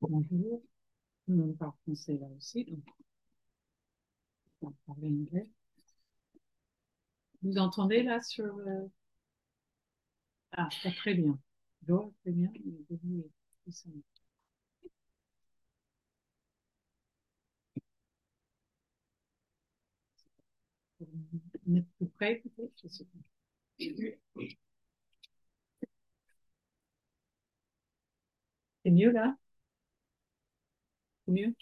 Bonjour. On parle français là aussi, donc on va parler anglais. Vous entendez là sur... Euh... Ah, pas très bien. Doit très bien, mais plus près peut-être, je sais pas. C'est mieux là? C'est mieux?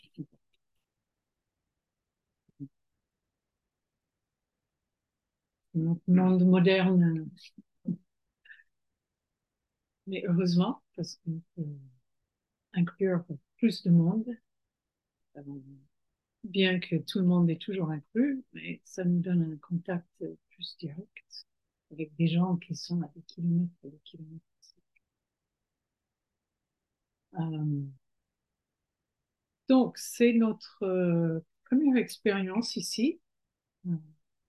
Notre monde moderne. Mais heureusement, parce qu'on peut inclure plus de monde. Bien que tout le monde est toujours inclus, mais ça nous donne un contact plus direct avec des gens qui sont à des kilomètres et des kilomètres. Euh, donc, c'est notre euh, première expérience ici, euh,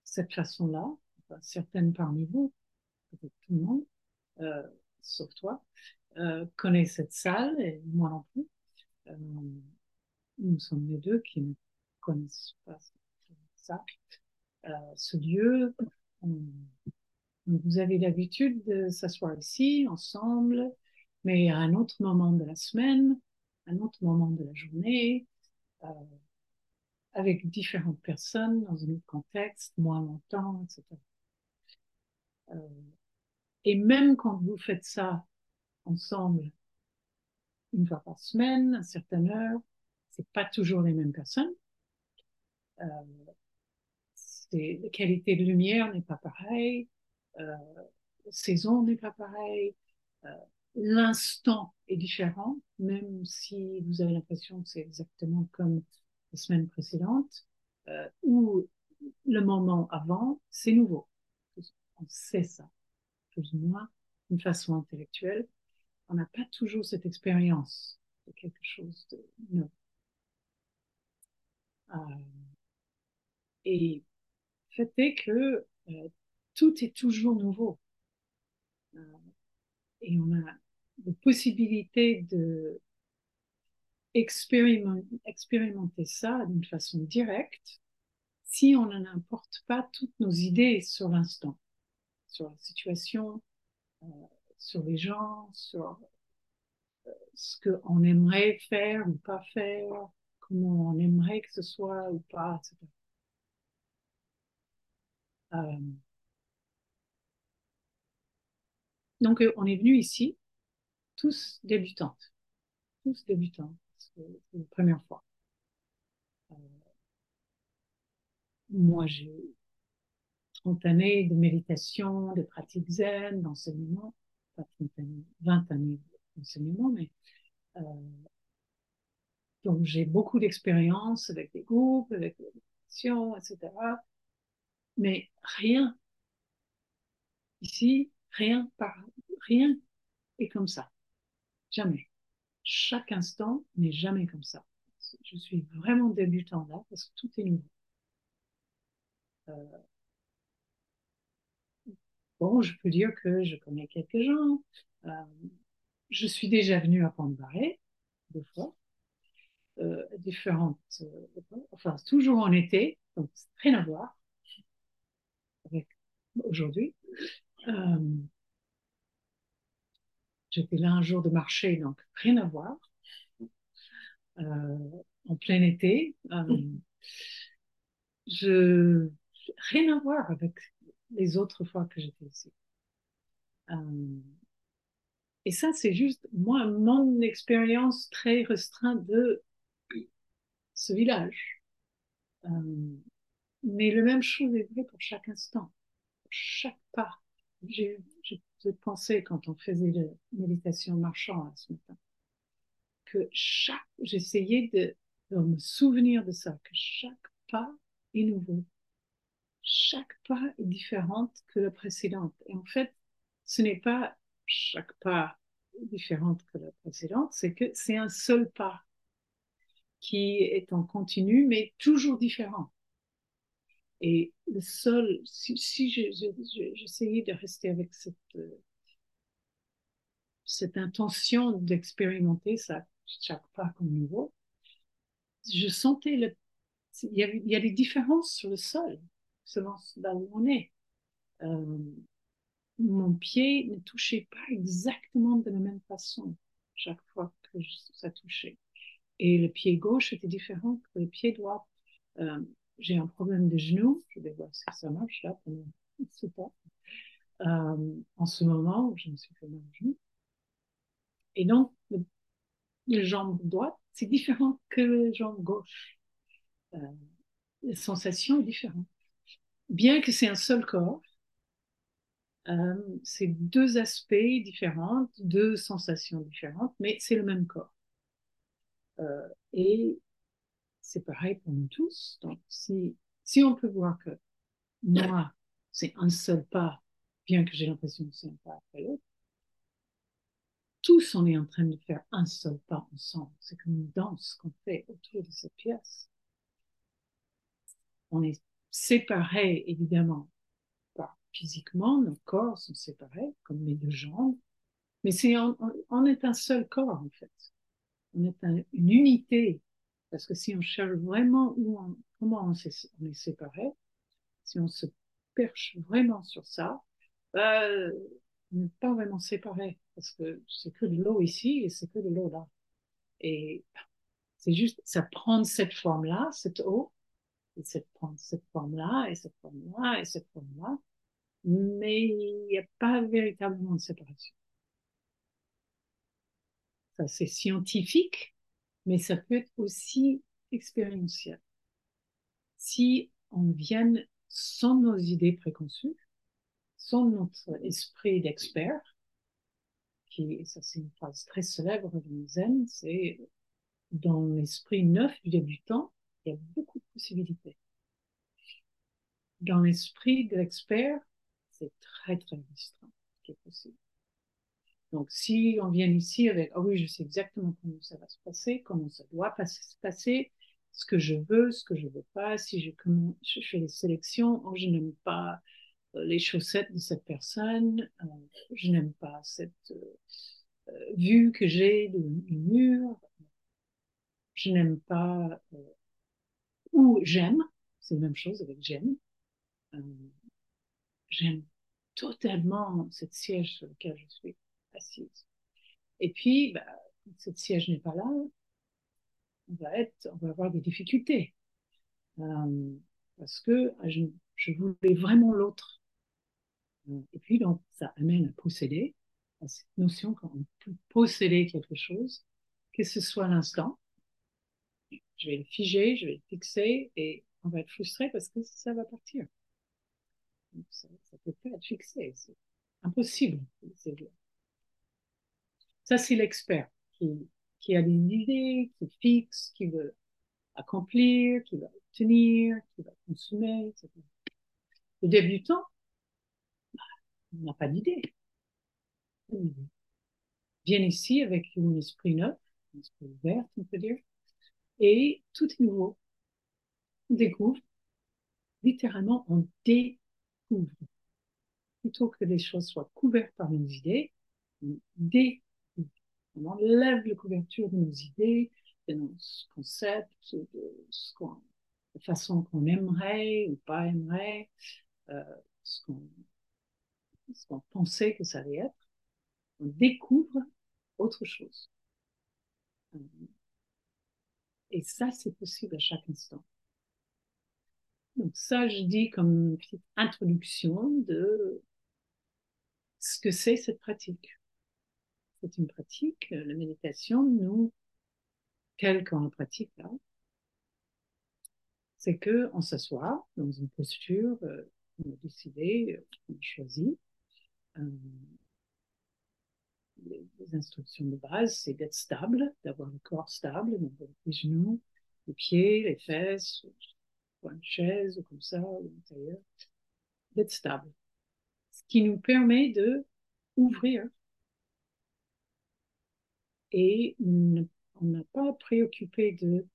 cette façon-là. Certaines parmi vous, peut-être tout le monde, euh, sauf toi, connaît cette salle, et moi non plus. Nous sommes les deux qui ne connaissent pas ça. ce lieu, vous avez l'habitude de s'asseoir ici ensemble, mais à un autre moment de la semaine, un autre moment de la journée, euh, avec différentes personnes dans un autre contexte, moins longtemps, etc. Euh, et même quand vous faites ça ensemble une fois par semaine, à certaines heures, c'est pas toujours les mêmes personnes. Euh, la qualité de lumière n'est pas pareille, euh, la saison n'est pas pareille, euh, l'instant est différent, même si vous avez l'impression que c'est exactement comme la semaine précédente, euh, ou le moment avant, c'est nouveau. On sait ça, plus ou moins, d'une façon intellectuelle. On n'a pas toujours cette expérience de quelque chose de neuf. Euh, et le fait est que euh, tout est toujours nouveau. Et on a la possibilité de expérimenter ça d'une façon directe si on n'importe pas toutes nos idées sur l'instant, sur la situation, euh, sur les gens, sur euh, ce qu'on aimerait faire ou pas faire, comment on aimerait que ce soit ou pas, etc. donc, on est venu ici tous débutantes. Tous débutants. C'est la première fois. Euh, moi, j'ai 30 années de méditation, de pratique zen, d'enseignement. Pas 30 années, 20 années d'enseignement, mais euh, donc j'ai beaucoup d'expérience avec des groupes, avec des méditations, etc. Mais rien ici, rien par rien est comme ça. Jamais. Chaque instant n'est jamais comme ça. Je suis vraiment débutant là parce que tout est nouveau. Euh, bon, je peux dire que je connais quelques gens. Euh, je suis déjà venue à Pont-de-Barré deux fois, euh, différentes, enfin toujours en été, donc rien à voir avec aujourd'hui. Euh, J'étais là un jour de marché, donc rien à voir. Euh, en plein été. Euh, je rien à voir avec les autres fois que j'étais ici. Et ça, c'est juste moi mon expérience très restreinte de ce village. Mais le même chose est vrai pour chaque instant, pour chaque pas. J'ai de penser quand on faisait la méditation marchand ce matin, que chaque, j'essayais de, de, me souvenir de ça, que chaque pas est nouveau. Chaque pas est différente que le précédent. Et en fait, ce n'est pas chaque pas différente que la précédente, c'est que c'est un seul pas qui est en continu, mais toujours différent. Et le seul, si, si j'essayais de rester avec cette, cette intention d'expérimenter ça chaque pas comme nouveau, je sentais le, il y, a, il y a des différences sur le sol, selon là où on est. Euh, mon pied ne touchait pas exactement de la même façon chaque fois que ça touchait. Et le pied gauche était différent que le pied droit. Euh, j'ai un problème de genou, je vais voir si ça marche là pendant ce temps. Euh, en ce moment, je me suis fait mal au genou. Et donc, le, le jambe droite, c'est différent que la jambe gauche. Euh, la sensation est différente. Bien que c'est un seul corps, euh, c'est deux aspects différents, deux sensations différentes, mais c'est le même corps. Euh, et c'est pareil pour nous tous. Donc, si, si on peut voir que moi, c'est un seul pas, bien que j'ai l'impression que c'est un pas après l'autre, tous on est en train de faire un seul pas ensemble. C'est comme une danse qu'on fait autour de cette pièce. On est séparés, évidemment, physiquement, nos corps sont séparés, comme mes deux jambes, mais c'est on, est un seul corps, en fait. On est une unité, parce que si on cherche vraiment où comment on, est, on est séparés, si on se perche vraiment sur ça, bah, on n'est pas vraiment séparés, parce que c'est que de l'eau ici et c'est que de l'eau là. Et c'est juste, ça prend cette forme-là, cette eau, et ça prend cette forme-là, et cette forme-là, et cette forme-là, mais il n'y a pas véritablement de séparation. Ça, c'est scientifique, mais ça peut être aussi expérientiel. Si on vient sans nos idées préconçues, sans notre esprit d'expert, qui, ça c'est une phrase très célèbre de Zen, c'est dans l'esprit neuf du débutant, il y a beaucoup de possibilités. Dans l'esprit de l'expert, c'est très très restreint ce qui est possible. Donc si on vient ici avec ah oui je sais exactement comment ça va se passer, comment ça doit se passer, ce que je veux, ce que je veux pas, si je comment je fais les sélections, oh je n'aime pas euh, les chaussettes de cette personne, euh, je n'aime pas cette euh, vue que j'ai du mur, je n'aime pas ou j'aime, c'est la même chose avec j'aime. j'aime totalement cette siège sur lequel je suis Et puis, bah, quand cette siège n'est pas là, on va, être, on va avoir des difficultés. Euh, parce que ah, je, je voulais vraiment l'autre. Euh, et puis, donc, ça amène à posséder, à cette notion qu'on peut posséder quelque chose, que ce soit l'instant. Je vais le figer, je vais le fixer, et on va être frustré parce que ça va partir. Ça, ça peut pas être fixé, c'est impossible. Ça, c'est l'expert qui, a des idées, qui fixe, qui veut accomplir, qui va obtenir, qui va consommer. Le débutant, bah, il n'a pas d'idée. Vient ici avec un esprit neuf, un esprit ouvert, on peut dire, et tout est nouveau. On découvre, littéralement, on découvre Plutôt que les choses soient couvertes par nos idées, on On enlève la couverture de nos idées, de nos concepts, de, ce façon qu'on aimerait ou pas aimerait, euh, ce, qu'on, ce qu'on pensait que ça allait être. On découvre autre chose. Euh, et ça, c'est possible à chaque instant. Donc ça, je dis comme une petite introduction de ce que c'est cette pratique. C'est une pratique, la méditation, nous, quelle qu'on pratique là, c'est que on s'assoit dans une posture euh, on a décidé, euh, on a choisi. Euh, les, instructions de base, c'est d'être stable, d'avoir le corps stable, donc les genoux, les pieds, les fesses, une chaise ou comme ça, ou l'intérieur, d'être stable. Ce qui nous permet de ouvrir et on n'a pas préoccupé de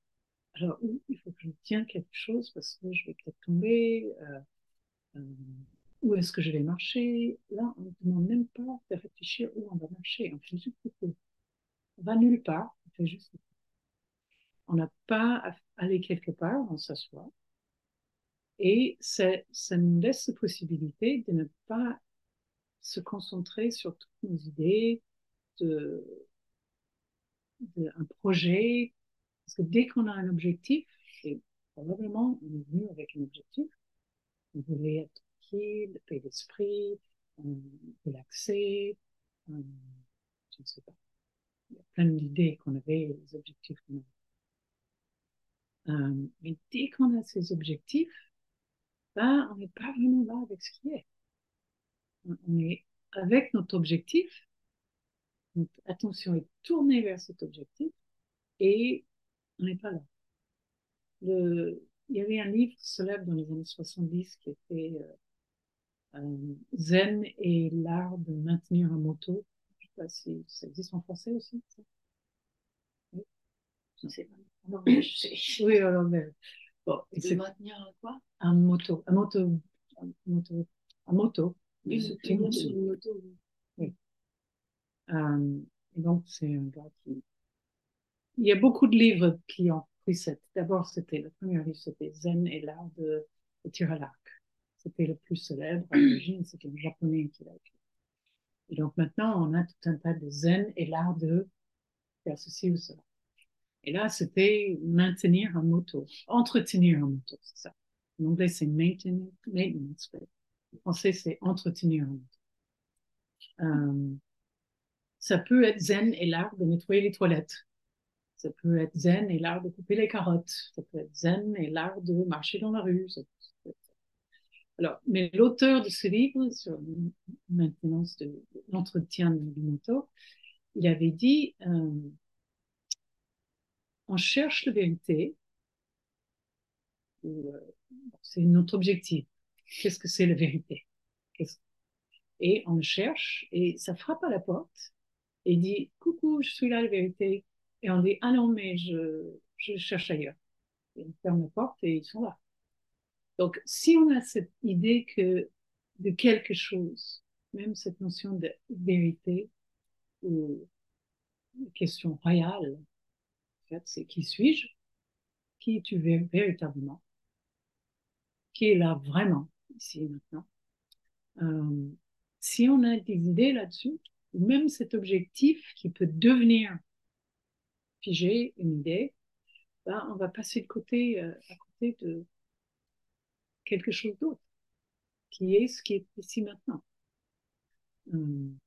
alors il faut que je tienne quelque chose parce que je vais peut-être tomber euh, euh, où est-ce que je vais marcher? Là, on ne demande même pas de réfléchir où on va marcher. On fait juste On va nulle part, on fait juste On n'a pas à aller quelque part, on s'assoit. Et ça, ça nous laisse la possibilité de ne pas se concentrer sur toutes nos idées, de, un projet. Parce que dès qu'on a un objectif, et probablement on est venu avec un objectif, on voulait être tranquille, paix d'esprit, euh, je ne sais pas. Il y a plein d'idées qu'on avait, des objectifs qu'on avait. Euh, mais dès qu'on a ces objectifs, ben, on n'est pas vraiment là avec ce qui est. On est avec notre objectif, notre attention est tournée vers cet objectif et on n'est pas là. Le, il y avait un livre célèbre dans les années 70 qui était euh, euh, Zen et l'art de maintenir un moto. Je sais pas si ça existe en français aussi. Ça. Oui. Je ne sais pas. Non, mais je sais. Oui, alors, mais, bon, de maintenir un quoi? Un moto. Un moto. Un moto. Un une. Une moto. Euh, et donc, c'est un gars qui. Il y a beaucoup de livres qui ont D'abord, c'était le premier livre, c'était Zen et l'art de, de tir à l'arc. C'était le plus célèbre à l'origine, c'était un japonais qui l'a écrit. Et donc maintenant, on a tout un tas de Zen et l'art de faire ceci ou cela. Et là, c'était maintenir un moto, entretenir un moto, c'est ça. En anglais, c'est maintenance. En français, c'est entretenir un moto. Euh, ça peut être zen et l'art de nettoyer les toilettes. Ça peut être zen et l'art de couper les carottes. Ça peut être zen et l'art de marcher dans la rue. Alors, mais l'auteur de ce livre sur maintenance de l'entretien du moto, il avait dit euh, on cherche la vérité. Euh, c'est notre objectif. Qu'est-ce que c'est la vérité? Et on le cherche et ça frappe à la porte et dit coucou, je suis là la vérité. Et on dit, ah non, mais je, je cherche ailleurs. Et on ferme la porte et ils sont là. Donc, si on a cette idée que de quelque chose, même cette notion de vérité ou question royale, en fait, c'est qui suis-je? Qui es-tu véritablement? Qui est là vraiment, ici et maintenant? Euh, Si on a des idées là-dessus, même cet objectif qui peut devenir j'ai une idée, ben, on va passer de côté, euh, à côté de quelque chose d'autre, qui est ce qui est ici maintenant. Hum.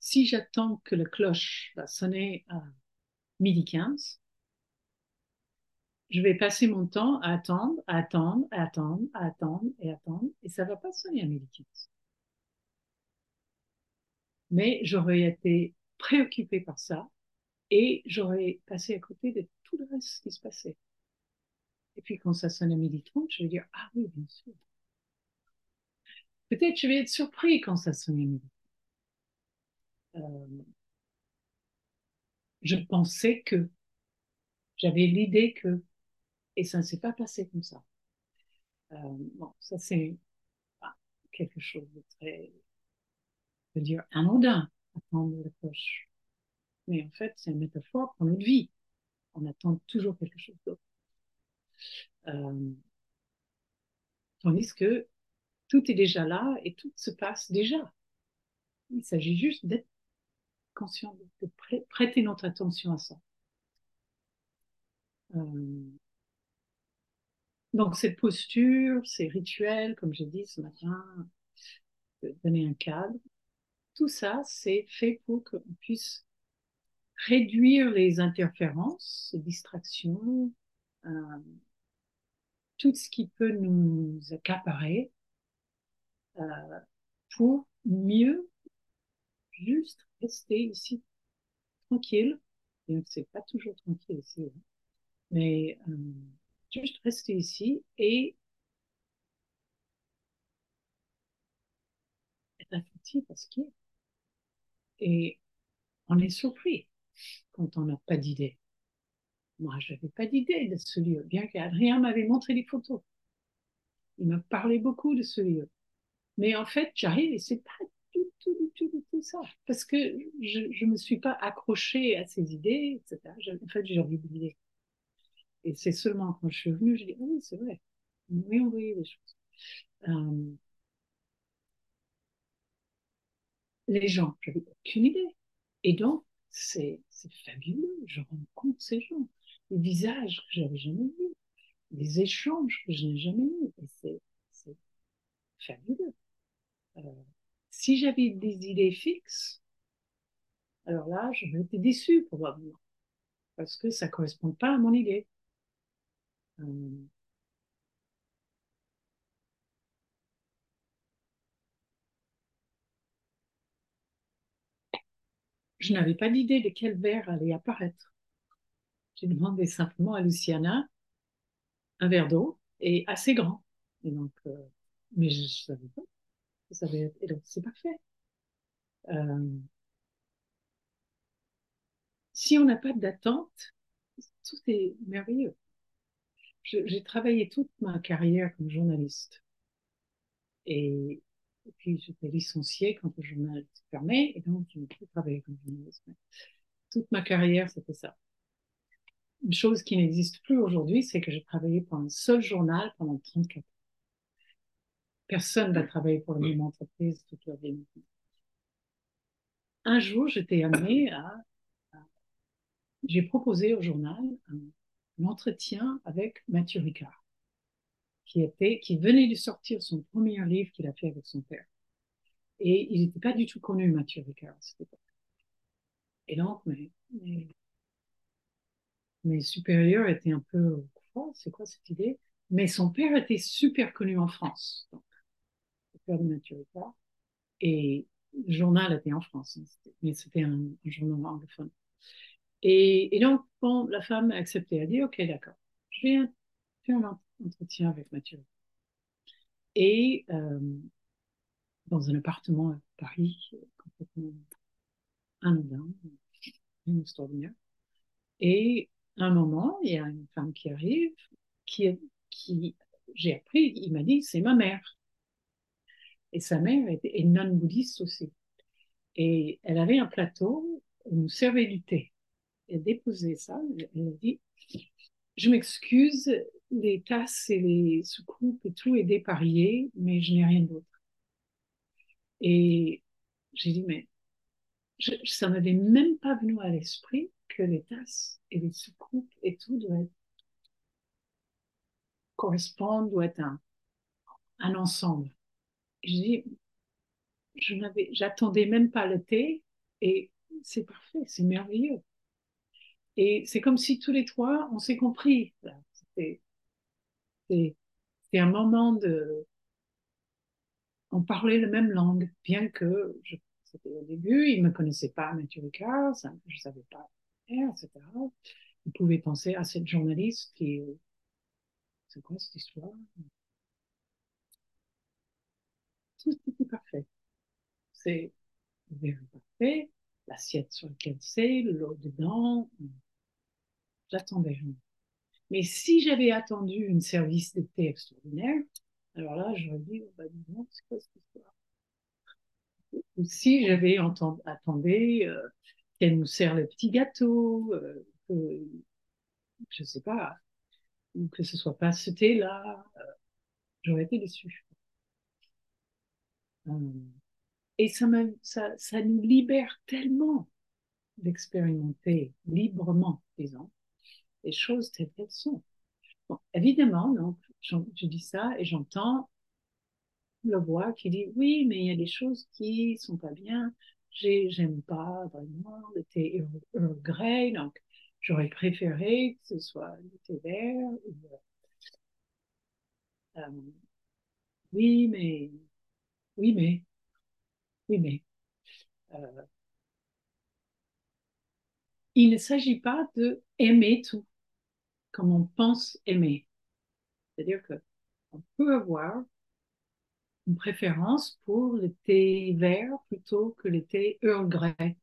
Si j'attends que la cloche va sonner à midi 15, je vais passer mon temps à attendre, à attendre, à attendre, à attendre et attendre, et ça va pas sonner à midi 15. Mais j'aurais été préoccupée par ça et j'aurais passé à côté de tout le reste qui se passait. Et puis quand ça sonne à midi 30, je vais dire Ah oui, bien sûr. Peut-être je vais être surpris quand ça sonne à midi. Euh, je pensais que j'avais l'idée que et ça ne s'est pas passé comme ça. Euh, bon, ça c'est quelque chose de très, veux dire, anodin attendre la cloche. Mais en fait, c'est une métaphore pour notre vie. On attend toujours quelque chose d'autre. Euh, tandis que tout est déjà là et tout se passe déjà. Il s'agit juste d'être conscient, de prêter notre attention à ça. Euh, donc cette posture, ces rituels, comme j'ai dit ce matin, de donner un cadre, tout ça, c'est fait pour qu'on puisse réduire les interférences, les distractions, euh, tout ce qui peut nous accaparer euh, pour mieux juste rester ici tranquille. Que c'est pas toujours tranquille ici, hein. mais euh, juste rester ici et être attentif à ce qui est. Et on est surpris quand on n'a pas d'idée. Moi, je n'avais pas d'idée de ce lieu, bien qu'Adrien m'avait montré les photos. Il me parlait beaucoup de ce lieu. Mais en fait, j'arrive et c'est pas du tout, du tout, du tout ça. Parce que je ne me suis pas accrochée à ces idées, etc. En fait, j'ai oublié. Et c'est seulement quand je suis venue, je dis, ah oui, c'est vrai. Oui, on voyait des choses. Euh, les gens, j'avais aucune idée. Et donc, c'est fabuleux. Je rencontre ces gens, les visages que j'avais jamais vus, les échanges que je n'ai jamais eus. Et c'est fabuleux. Euh, si j'avais des idées fixes, alors là, j'aurais été déçue probablement, parce que ça ne correspond pas à mon idée. Euh, je n'avais pas d'idée de quel verre allait apparaître. J'ai demandé simplement à Luciana un verre d'eau et assez grand. Et donc, euh, mais je ne savais pas. et donc, c'est parfait. Euh, si on n'a pas d'attente, tout est merveilleux. J'ai travaillé toute ma carrière comme journaliste. Et et puis, j'étais licenciée quand le journal se fermait, et donc je n'ai plus travaillé comme journaliste. Toute ma carrière, c'était ça. Une chose qui n'existe plus aujourd'hui, c'est que j'ai travaillé pour un seul journal pendant 34 ans. Personne n'a travaillé pour la même entreprise toute leur vie. Un jour, j'étais amenée à, j'ai proposé au journal un, entretien avec Mathieu Ricard qui, venait de sortir son premier livre qu'il a fait avec son père. Et il n'était pas du tout connu, Mathieu Ricard, à cette époque. Et donc, mes, supérieurs étaient un peu, c'est quoi cette idée? Mais son père était super connu en France, donc, le père de Mathieu Ricard. Et le journal était en France, hein, mais c'était un, journal anglophone. Et, et, donc, bon, la femme a accepté, elle a dit, OK, d'accord, je vais faire un entretien avec Mathieu. Et euh, dans un appartement à Paris, complètement anodin, extraordinaire. Et à un moment, il y a une femme qui arrive, qui, qui j'ai appris, il m'a dit, c'est ma mère. Et sa mère était non-bouddhiste aussi. Et elle avait un plateau, elle nous servait du thé. Elle déposait ça, elle a dit, je m'excuse, les tasses et les soucoupes et tout est dépareillé, mais je n'ai rien d'autre. Et j'ai dit, mais je, ça m'avait même pas venu à l'esprit que les tasses et les soucoupes et tout doivent correspondre, doit être un, ensemble. J'ai dit, je n'avais, j'attendais même pas le thé et c'est parfait, c'est merveilleux. Et c'est comme si tous les trois, on s'est compris. C'est un moment de... On parlait la même langue, bien que c'était au début, il ne me connaissait pas, Mathieu Ricard, je ne savais pas etc. Il pouvait penser à cette journaliste qui... C'est quoi cette histoire? Tout était parfait. C'est le parfait, l'assiette sur laquelle c'est, l'eau dedans. J'attendais rien. Mais si j'avais attendu une service d'été extraordinaire, alors là, j'aurais dit, oh, bah, non, c'est quoi cette histoire? Ou si j'avais attendu euh, qu'elle nous sert le petit gâteau, euh, que, je sais pas, ou que ce soit pas ce thé-là, euh, j'aurais été déçue. et ça, ça, ça nous libère tellement d'expérimenter librement, disons, les choses telles qu'elles sont. Bon, évidemment, donc, je dis ça et j'entends le voix qui dit oui, mais il y a des choses qui sont pas bien. J'aime pas vraiment le thé Earl Grey, donc j'aurais préféré que ce soit le thé vert. Euh, oui, mais, oui, mais, oui, mais. Euh, il ne s'agit pas de aimer tout comme on pense aimer. C'est-à-dire que on peut avoir une préférence pour le thé vert plutôt que le thé Earl Grey.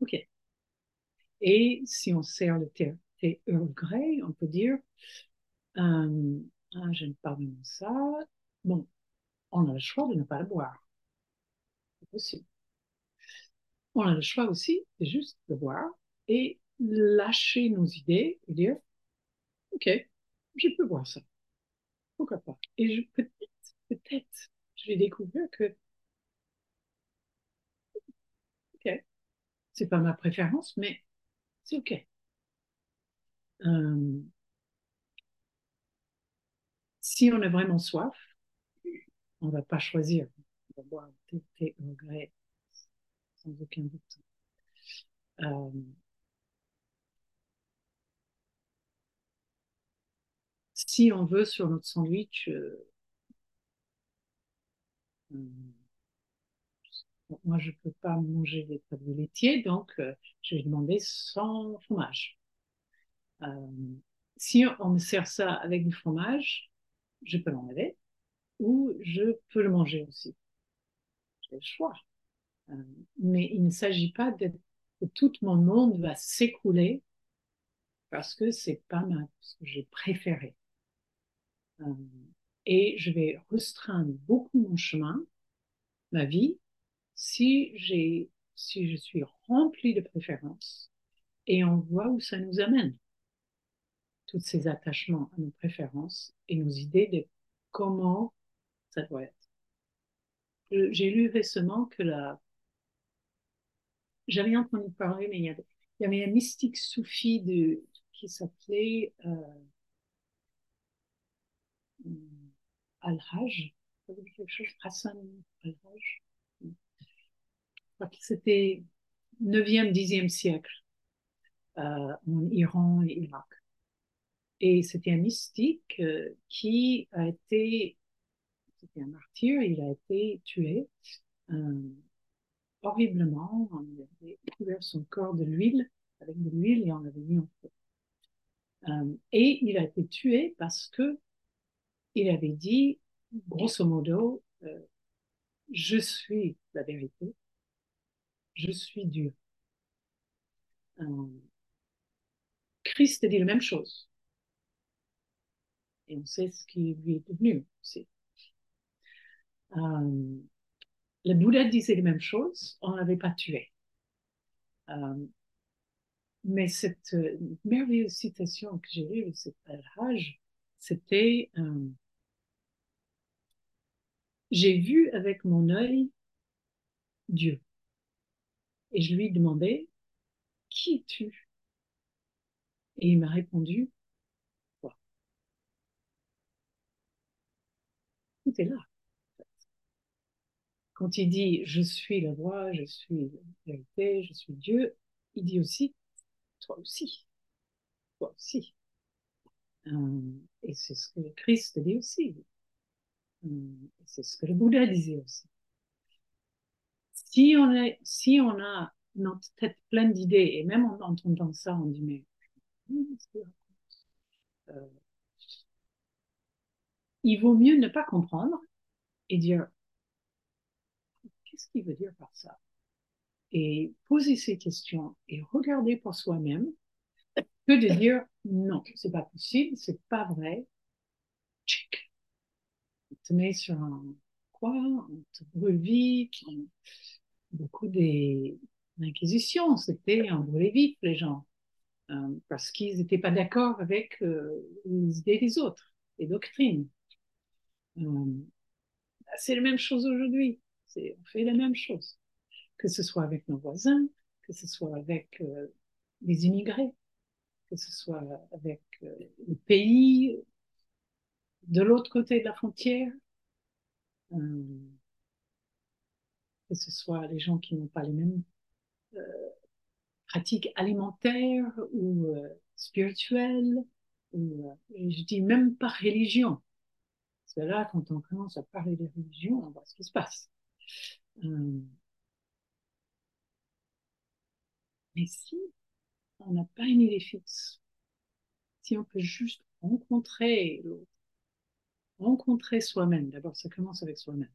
OK. Et si on sert le thé, Earl Grey, on peut dire, euh, ah, ne pas ça. Bon, on a le choix de ne pas le boire. C'est possible. On a le choix aussi de juste le boire et lâcher nos idées et dire, OK, je peux boire ça. Pourquoi pas? Et peut-être, peut-être, je vais découvrir que, OK, c'est pas ma préférence, mais c'est OK. Euh, si on a vraiment soif, on va pas choisir. On va boire grès, sans aucun doute. Euh, si on veut sur notre sandwich, euh, euh, moi je ne peux pas manger des produits laitiers, donc je vais demander sans fromage. si on me sert ça avec du fromage, je peux l'enlever ou je peux le manger aussi. J'ai le choix. Euh, mais il ne s'agit pas que tout mon monde va s'écrouler parce que c'est pas mal, ce que j'ai préféré. Euh, et je vais restreindre beaucoup mon chemin, ma vie, si j'ai, si je suis remplie de préférences et on voit où ça nous amène. Tous ces attachements à nos préférences et nos idées de comment ça doit être. J'ai lu récemment que la... J'avais entendu parler, mais il y, avait, un mystique soufi qui s'appelait euh, Al-Hajj. quelque chose? Hassan Al-Hajj. C'était 9e, 10e siècle euh, en Iran et Irak. Et c'était un mystique euh, qui a été c'était un martyr, il a été tué euh, horriblement. On avait couvert son corps de l'huile, avec de l'huile, et on l'avait mis en feu. Euh, et il a été tué parce que il avait dit, grosso modo, euh, je suis la vérité, je suis Dieu. Christ a dit la même chose. Et on sait ce qui lui est devenu aussi. Euh, le Bouddha disait les mêmes choses, on l'avait pas tué. Euh, mais cette euh, merveilleuse citation que j'ai lue de cet Al-Hajj, c'était J'ai vu avec mon œil Dieu. Et je lui demandais Qui es-tu? Et il m'a répondu Toi. Tout est là. Quand il dit je suis la voix, je suis la vérité, je suis Dieu, il dit aussi toi aussi. Toi aussi. Euh, et c'est ce que le Christ dit aussi. Euh, c'est ce que le Bouddha disait aussi. Si on, est, si on a notre tête pleine d'idées, et même en entendant ça, on dit mais euh, il vaut mieux ne pas comprendre et dire qu'est-ce qu'il veut dire par ça? Et poser ces questions et regarder pour soi-même que de dire non, c'est pas possible, c'est pas vrai. Tchic. On te met sur un quoi, on te brûle. Beaucoup des inquisitions, c'était un brûler vite les gens. Euh, parce qu'ils n'étaient pas d'accord avec euh, les idées des autres, les doctrines. Euh, c'est la même chose aujourd'hui on fait la même chose, que ce soit avec nos voisins, que ce soit avec euh, les immigrés, que ce soit avec euh, les pays de l'autre côté de la frontière, euh, que ce soit les gens qui n'ont pas les mêmes pratiques alimentaires ou spirituelles, ou je dis même pas religion. Parce que là, quand on commence à parler de religion, on voit ce qui se passe. Euh, mais si on n'a pas une idée fixe, si on peut juste rencontrer l'autre, rencontrer soi-même, d'abord ça commence avec soi-même,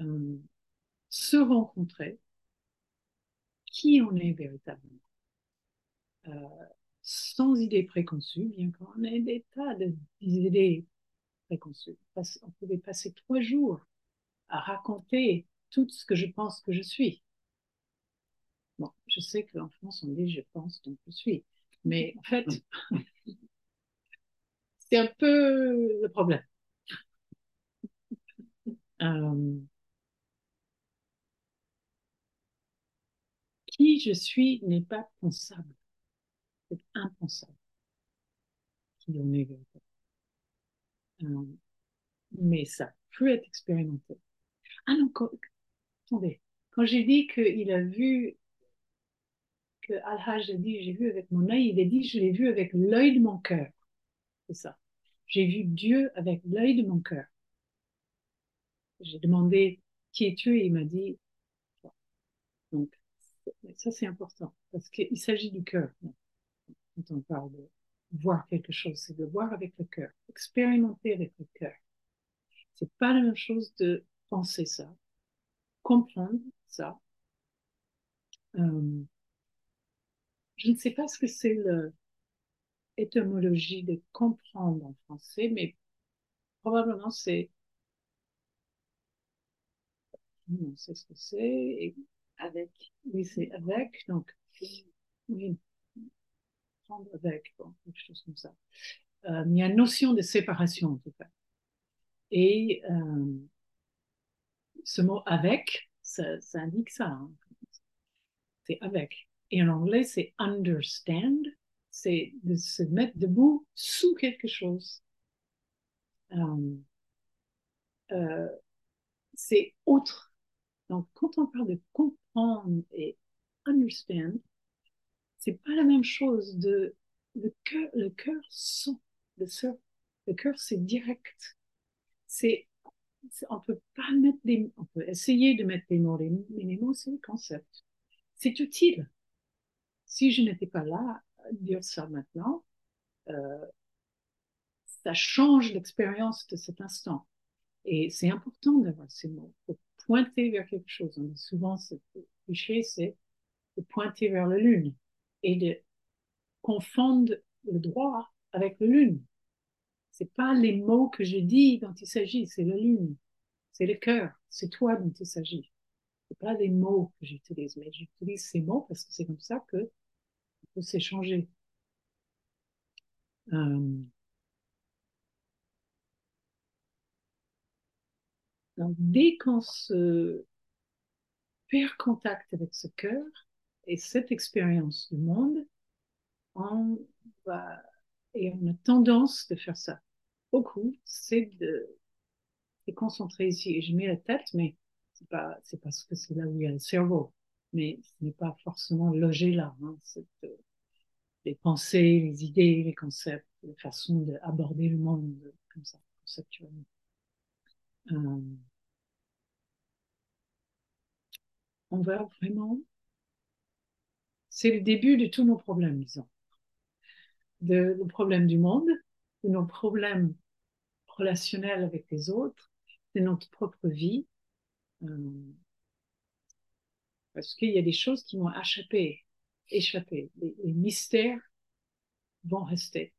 euh, se rencontrer, qui on est véritablement, euh, sans idées préconçues, bien qu'on ait des tas d'idées préconçu. On pouvait passer trois jours à raconter tout ce que je pense que je suis. Bon, je sais qu'en France, on dit je pense, donc je suis. Mais en fait, c'est un peu le problème. Euh, qui je suis n'est pas pensable. C'est impensable. Qui on est euh, mais ça peut être expérimenté. Ah non, attendez. Quand j'ai dit qu'il a vu, que Al-Hajj a dit, j'ai vu avec mon œil, il a dit, je l'ai vu avec l'œil de mon cœur. C'est ça. J'ai vu Dieu avec l'œil de mon cœur. J'ai demandé qui es-tu et il m'a dit. Donc, ça c'est important parce qu'il s'agit du cœur. Quand on parle de voir quelque chose, c'est de voir avec le cœur, expérimenter avec le cœur. C'est pas la même chose de penser ça, comprendre ça. Euh, je ne sais pas ce que c'est l'étymologie de comprendre en français, mais probablement c'est non, c'est ce que c'est. Avec. Oui, c'est avec. Donc, oui, prendre avec, bon, quelque chose comme ça. Euh, il y a une notion de séparation, en tout cas. Et euh, ce mot avec, ça, indique ça. Hein. C'est avec. Et en anglais, c'est understand. C'est de se mettre debout sous quelque chose. Euh, euh, c'est autre. Donc, quand on parle de comprendre et understand, c'est pas la même chose de le cœur, le cœur sent, le, le cœur c'est direct c'est on peut pas mettre des on peut essayer de mettre des mots mais les mots c'est le concept. C'est utile. Si je n'étais pas là à dire ça maintenant euh, ça change l'expérience de cet instant. Et c'est important d'avoir ces mots pour pointer vers quelque chose. On souvent ce cliché c'est de pointer vers la lune et de confondre le droit avec le lune c'est pas les mots que je dis dont il s'agit, c'est la lune, c'est le cœur, c'est toi dont il s'agit. C'est pas les mots que j'utilise, mais j'utilise ces mots parce que c'est comme ça que on peut s'échanger. Euh, donc, dès qu'on se perd contact avec ce cœur et cette expérience du monde, on va, et on a tendance de faire ça beaucoup, c'est de se concentrer ici. Et je mets la tête, mais c'est pas, c'est parce que c'est là où il y a le cerveau. Mais ce n'est pas forcément logé là. Hein. Euh, les pensées, les idées, les concepts, les façons d'aborder le monde comme ça, conceptuellement. Euh, on va vraiment. C'est le début de tous nos problèmes, disons. De, le problème du monde, de nos problèmes relationnels avec les autres, de notre propre vie. Euh, parce qu'il y a des choses qui vont échapper, échapper. Les, mystères vont rester.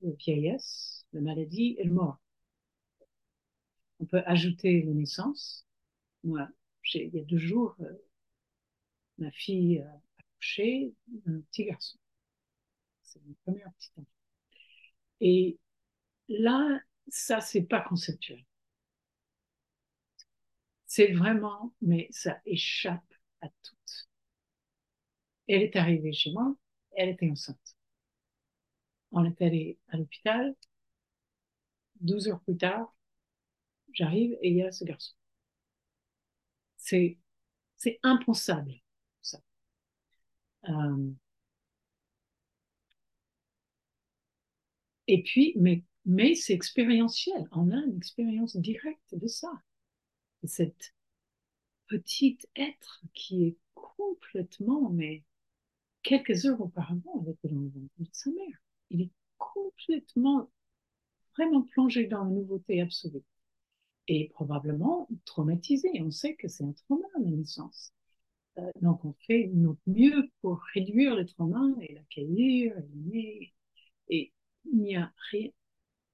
La vieillesse, la maladie et le mort. On peut ajouter la naissance. Moi, il y a deux jours, euh, ma fille a accouché d'un petit garçon. C'est mon premier petit enfant. Et là, ça, c'est pas conceptuel. C'est vraiment, mais ça échappe à tout. Elle est arrivée chez moi, elle était enceinte. On est allé à l'hôpital. 12 heures plus tard, j'arrive et il y a ce garçon. C'est, c'est impensable, ça. Euh, Et puis, mais, mais c'est expérientiel. On a une expérience directe de ça. De cette petite être qui est complètement, mais quelques heures auparavant, avec le de sa mère. Il est complètement, vraiment plongé dans la nouveauté absolue. Et probablement traumatisé. On sait que c'est un trauma, la naissance. Euh, donc, on fait notre mieux pour réduire le trauma et l'accueillir, l'aimer. Et il n'y a rien.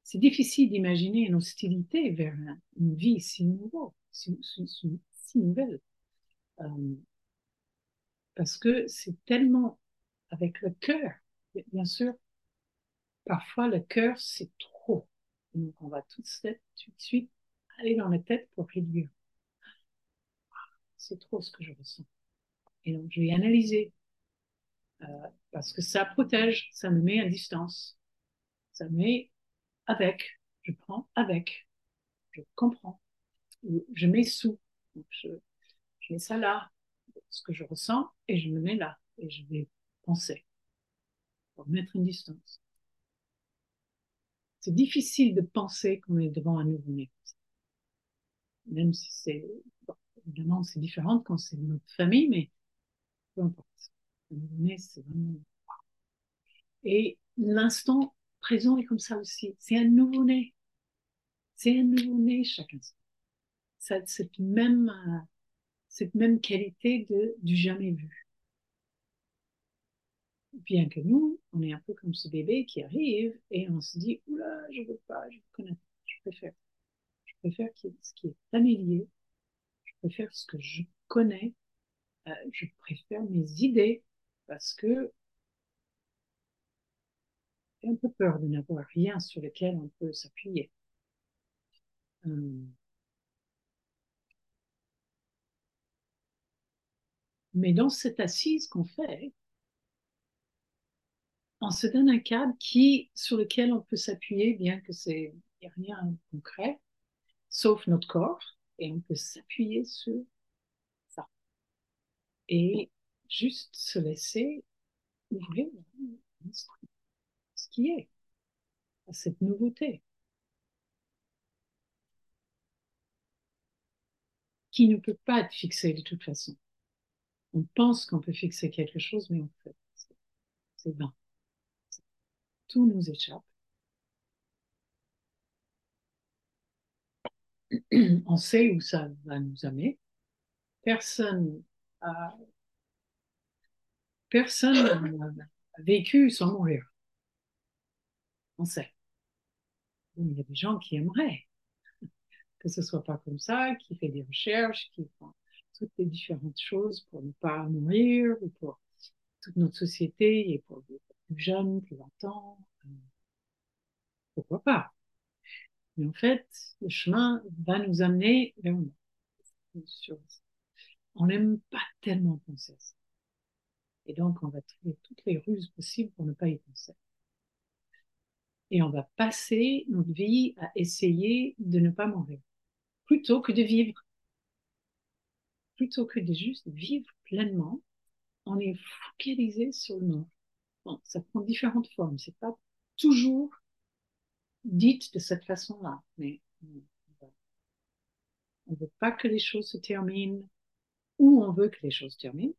c'est difficile d'imaginer une hostilité vers une vie si nouvelle, si, nouvelle. Euh, parce que c'est tellement avec le cœur, bien sûr, parfois le cœur c'est trop. Donc on va tout de suite aller dans la tête pour réduire. C'est trop ce que je ressens. Et donc je vais analyser euh, parce que ça protège, ça me met à distance, ça me met avec, je prends avec, je comprends, je mets sous, je, mets ça là, ce que je ressens, et je me mets là, et je vais penser, pour mettre une distance. C'est difficile de penser qu'on est devant un nouveau-né. Même si c'est, évidemment, c'est différent quand c'est notre famille, mais peu importe. Un nouveau-né, c'est vraiment. Et l'instant présent est comme ça aussi. C'est un nouveau-né. C'est un nouveau-né chaque instant. cette même, euh, cette même qualité de, du jamais vu. Bien que nous, on est un peu comme ce bébé qui arrive et on se dit, oula, je veux pas, je connais je préfère. Je préfère ce qui est familier. Je préfère ce que je connais. Euh, je préfère mes idées parce que un peu peur de n'avoir rien sur lequel on peut s'appuyer. Euh, mais dans cette assise qu'on fait, on se donne un cadre sur lequel on peut s'appuyer, bien que c'est rien de concret, sauf notre corps, et on peut s'appuyer sur ça. Et juste se laisser ouvrir qui est, à cette nouveauté, qui ne peut pas être fixée de toute façon. On pense qu'on peut fixer quelque chose, mais en fait, c'est vain. Tout nous échappe. On sait où ça va nous amener. Personne a, personne a vécu sans mourir Il y a des gens qui aimeraient que ce soit pas comme ça, qui fait des recherches, qui font toutes les différentes choses pour ne pas mourir, ou pour toute notre société, et pour les plus jeunes, plus longtemps. Euh, pourquoi pas? Mais en fait, le chemin va nous amener vers On n'aime pas tellement penser à ça. Et donc, on va trouver toutes les ruses possibles pour ne pas y penser et on va passer notre vie à essayer de ne pas mourir, plutôt que de vivre. Plutôt que de juste vivre pleinement, on est focalisé sur le mort. Bon, ça prend différentes formes, c'est pas toujours dit de cette façon-là, mais on veut pas que les choses se terminent ou on veut que les choses terminent.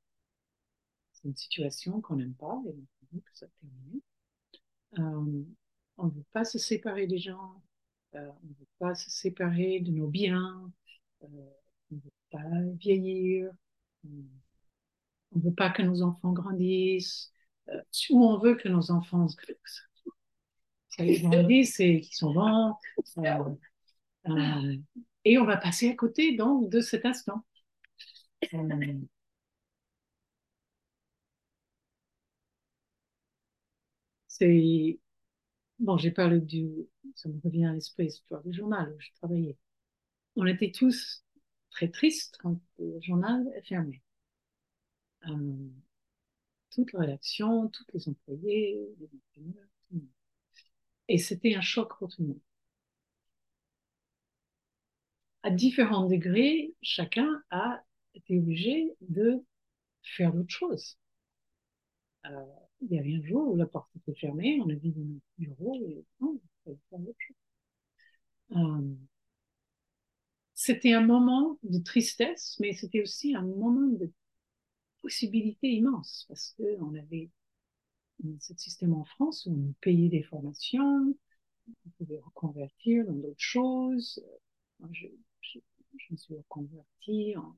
C'est une situation qu'on n'aime pas et on veut que ça termine. Euh, on ne veut pas se séparer des gens, euh, on ne veut pas se séparer de nos biens, euh, on ne veut pas vieillir, on ne veut pas que nos enfants grandissent, euh, ou on veut que nos enfants grandissent et qu'ils sont bons. et on va passer à côté donc de cet instant. c'est Bon, j'ai parlé du, ça me revient à l'esprit, l'histoire du journal où je travaillais. On était tous très tristes quand le journal est fermé. Euh, toute la rédaction, tous les employés, les imprimeurs, tout le monde. Et c'était un choc pour tout le monde. À différents degrés, chacun a été obligé de faire d'autres choses. Euh, il y avait un jour où la porte était fermée, on a vu dans notre bureau et on faire autre chose. Euh, c'était un moment de tristesse, mais c'était aussi un moment de possibilité immense parce que on avait ce système en France où on payait des formations, on pouvait reconvertir dans d'autres choses. je, je, me suis reconvertie en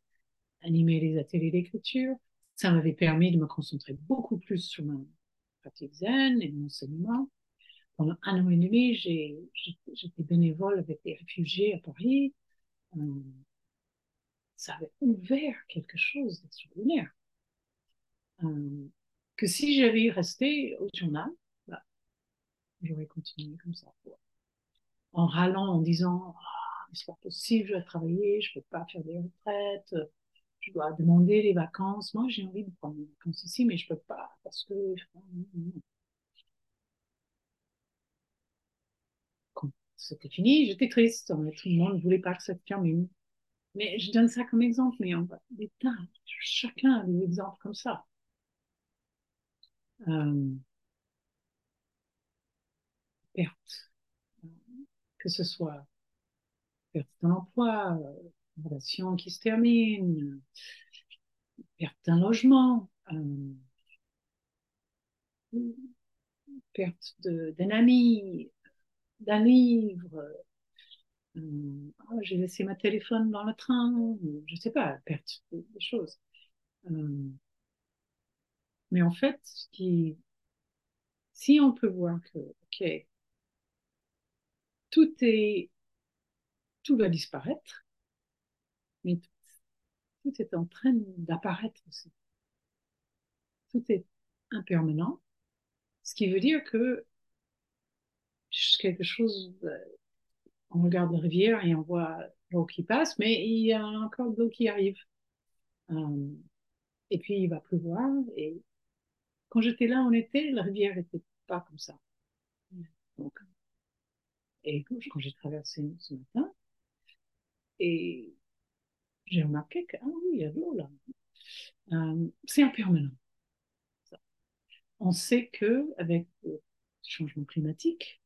animer les ateliers d'écriture. Ça m'avait permis de me concentrer beaucoup plus sur ma pratique zen et mon enseignement. pendant un an et demi, j'étais bénévole avec des réfugiés à Paris. Euh, ça avait ouvert quelque chose d'extraordinaire. Euh, que si j'avais resté au journal, bah, j'aurais continué comme ça. En râlant, en disant ah, c'est pas possible, je dois travailler, je peux pas faire des retraites, je dois demander les vacances. Moi, j'ai envie de prendre des vacances ici, mais je peux pas parce que. Quand c'était fini, j'étais triste. Tout le monde ne voulait pas que ça termine. Mais je donne ça comme exemple, mais on va chacun a des exemples comme ça. Euh, perte, que ce soit perte d'un emploi, une relation qui se termine, perte d'un logement, euh, perte d'un ami, d'un livre, euh, oh, j'ai laissé ma téléphone dans le train, je sais pas, perte des choses. Euh, mais en fait, ce qui, si on peut voir que, ok, tout est, tout va disparaître, mais tout, est en train d'apparaître aussi. Tout est impermanent, ce qui veut dire que quelque chose on regarde la rivière et on voit l'eau qui passe, mais il y a encore de l'eau qui arrive. Euh, et puis il va pleuvoir. Et quand j'étais là en été, la rivière n'était pas comme ça. et quand j'ai traversé ce matin, et j'ai remarqué que, ah oui, il y a de l'eau là. Euh, c'est impermanent. On sait que avec le changement climatique,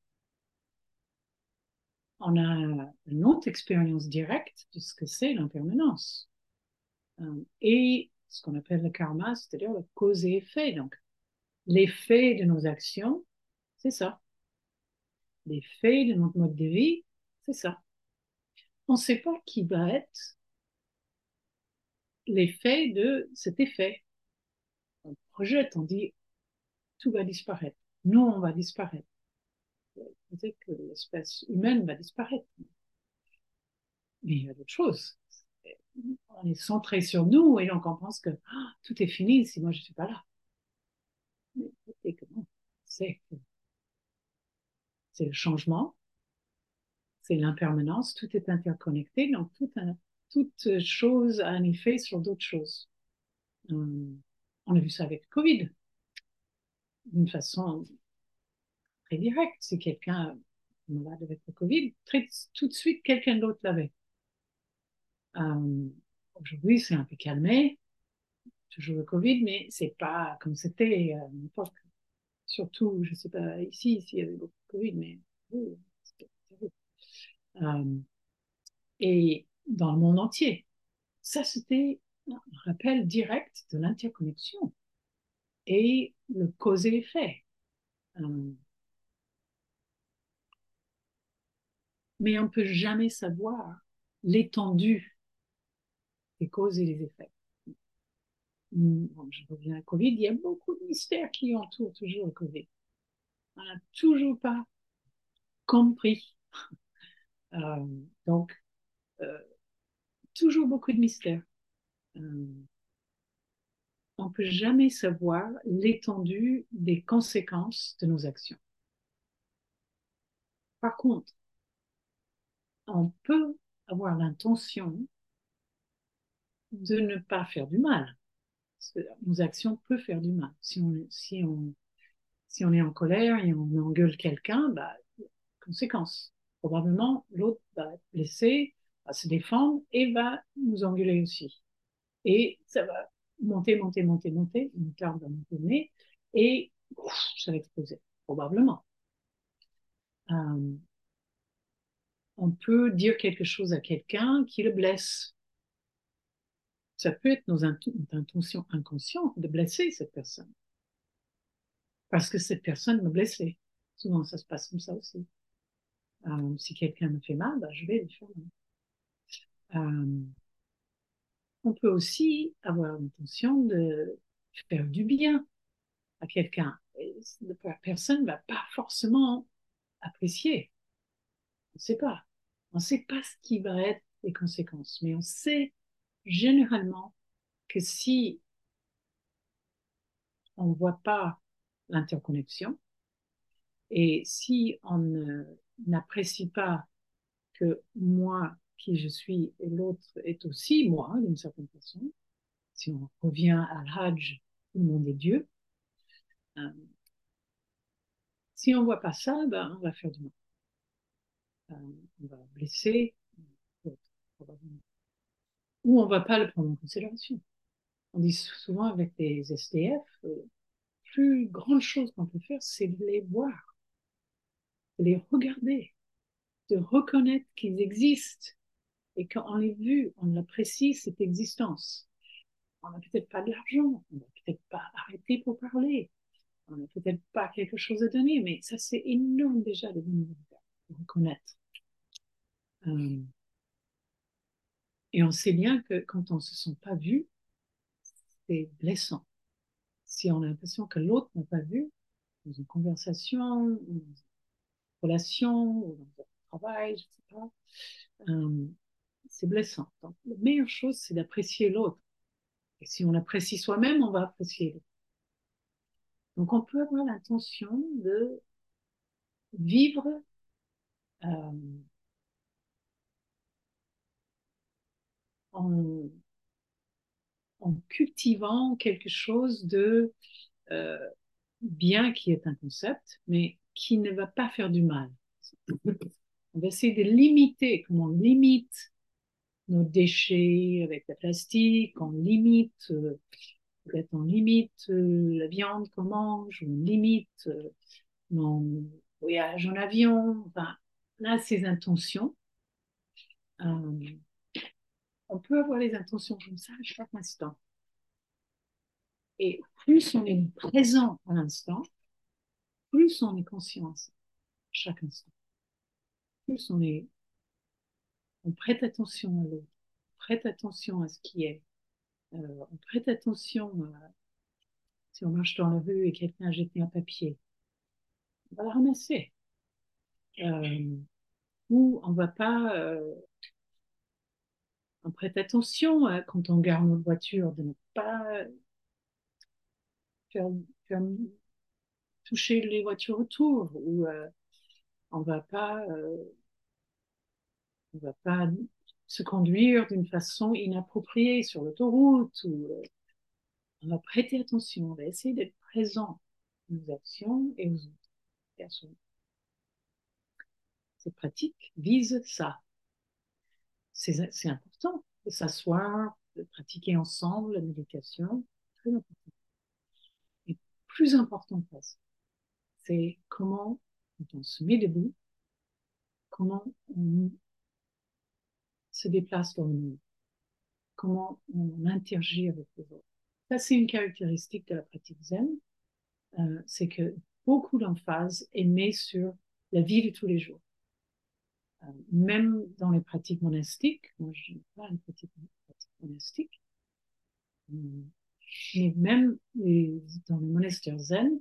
on a une autre expérience directe de ce que c'est l'impermanence. Euh, et ce qu'on appelle le karma, c'est-à-dire le cause et effet. Donc, l'effet de nos actions, c'est ça. L'effet de notre mode de vie, c'est ça. On ne sait pas qui va être l'effet de cet effet. On projette, on dit, tout va disparaître. Nous, on va disparaître que l'espèce humaine va disparaître. Mais il y a d'autres choses. On est centré sur nous et donc on pense que ah, tout est fini si moi je ne suis pas là. Mais c'est c'est le changement, c'est l'impermanence, tout est interconnecté, donc tout toute chose a un effet sur d'autres choses. Euh, on a vu ça avec Covid, d'une façon très direct. Si quelqu'un malade avec le Covid, tout de suite, quelqu'un d'autre l'avait. Euh, Aujourd'hui, c'est un peu calmé, toujours le Covid, mais c'est pas comme c'était à une époque. Surtout, je sais pas ici, s'il y avait beaucoup de Covid, mais euh, et dans le monde entier. Ça, c'était un rappel direct de l'interconnexion et le cause et effet. Euh, mais on ne peut jamais savoir l'étendue des causes et des effets. Je reviens à Covid, il y a beaucoup de mystères qui entourent toujours le Covid. On n'a toujours pas compris. Euh, donc, euh, toujours beaucoup de mystères. Euh, on ne peut jamais savoir l'étendue des conséquences de nos actions. Par contre, on peut avoir l'intention de ne pas faire du mal. Nos actions peuvent faire du mal. Si on, si on, si on est en colère et on engueule quelqu'un, bah, conséquence. Probablement, l'autre va être blessé, va se défendre et va nous engueuler aussi. Et ça va monter, monter, monter, monter, une carte va monter et ça va exploser, probablement. Euh, on peut dire quelque chose à quelqu'un qui le blesse. Ça peut être nos intentions inconscientes de blesser cette personne. Parce que cette personne me blessait. Souvent, ça se passe comme ça aussi. Euh, si quelqu'un me fait mal, bah, je vais lui faire. Euh, on peut aussi avoir l'intention de faire du bien à quelqu'un. La personne ne va pas forcément apprécier. On ne sait pas. On ne sait pas ce qui va être les conséquences, mais on sait généralement que si on ne voit pas l'interconnexion et si on n'apprécie pas que moi, qui je suis, et l'autre est aussi moi, d'une certaine façon, si on revient à l'Hajj, le monde des dieux, euh, si on ne voit pas ça, ben, on va faire du mal. Euh, on va blesser, ou on ne va pas le prendre en considération. On dit souvent avec les SDF, la euh, plus grande chose qu'on peut faire, c'est de les voir, de les regarder, de reconnaître qu'ils existent. Et quand on les vu, on apprécie cette existence. On n'a peut-être pas de l'argent, on n'a peut-être pas arrêté pour parler, on n'a peut-être pas quelque chose à donner, mais ça c'est énorme déjà de reconnaître. Euh, et on sait bien que quand on ne se sent pas vu, c'est blessant. Si on a l'impression que l'autre n'a pas vu, dans une conversation, dans une relation, ou dans un travail, je ne sais pas, euh, c'est blessant. Donc, la meilleure chose, c'est d'apprécier l'autre. Et si on apprécie soi-même, on va apprécier l'autre. Donc, on peut avoir l'intention de vivre euh, en, cultivant quelque chose de euh, bien qui est un concept, mais qui ne va pas faire du mal. On va essayer de limiter, comme on limite nos déchets avec la plastique, on limite, euh, on limite euh, la viande qu'on mange, on limite nos voyages en avion, enfin, là, ces intentions on peut avoir les intentions comme ça à chaque instant. Et plus on est présent à l'instant, plus on est conscient à chaque instant. Plus on est, on prête attention à l'autre, on prête attention à ce qui est, euh, on prête attention à, si on marche dans la rue et quelqu'un a jeté un papier, on va le ramasser. Euh, ou on va pas euh, on prête attention hein, quand on garde notre voiture de ne pas toucher les voitures autour ou euh, on va pas on va pas se conduire d'une façon inappropriée sur l'autoroute ou euh, on va prêter attention, on va essayer d'être présent aux actions et aux autres personnes. Cette pratique vise ça c'est important de s'asseoir, de pratiquer ensemble la méditation, très important. Et plus important que ça, c'est comment, quand on se met debout, comment on se déplace dans le monde, comment on interagit avec les autres. Ça, c'est une caractéristique de la pratique zen, euh, c'est que beaucoup d'emphase est mise sur la vie de tous les jours. Euh, même dans les pratiques monastiques, moi je n'ai pas une pratique, monastique, euh, mais même dans les monastères zen,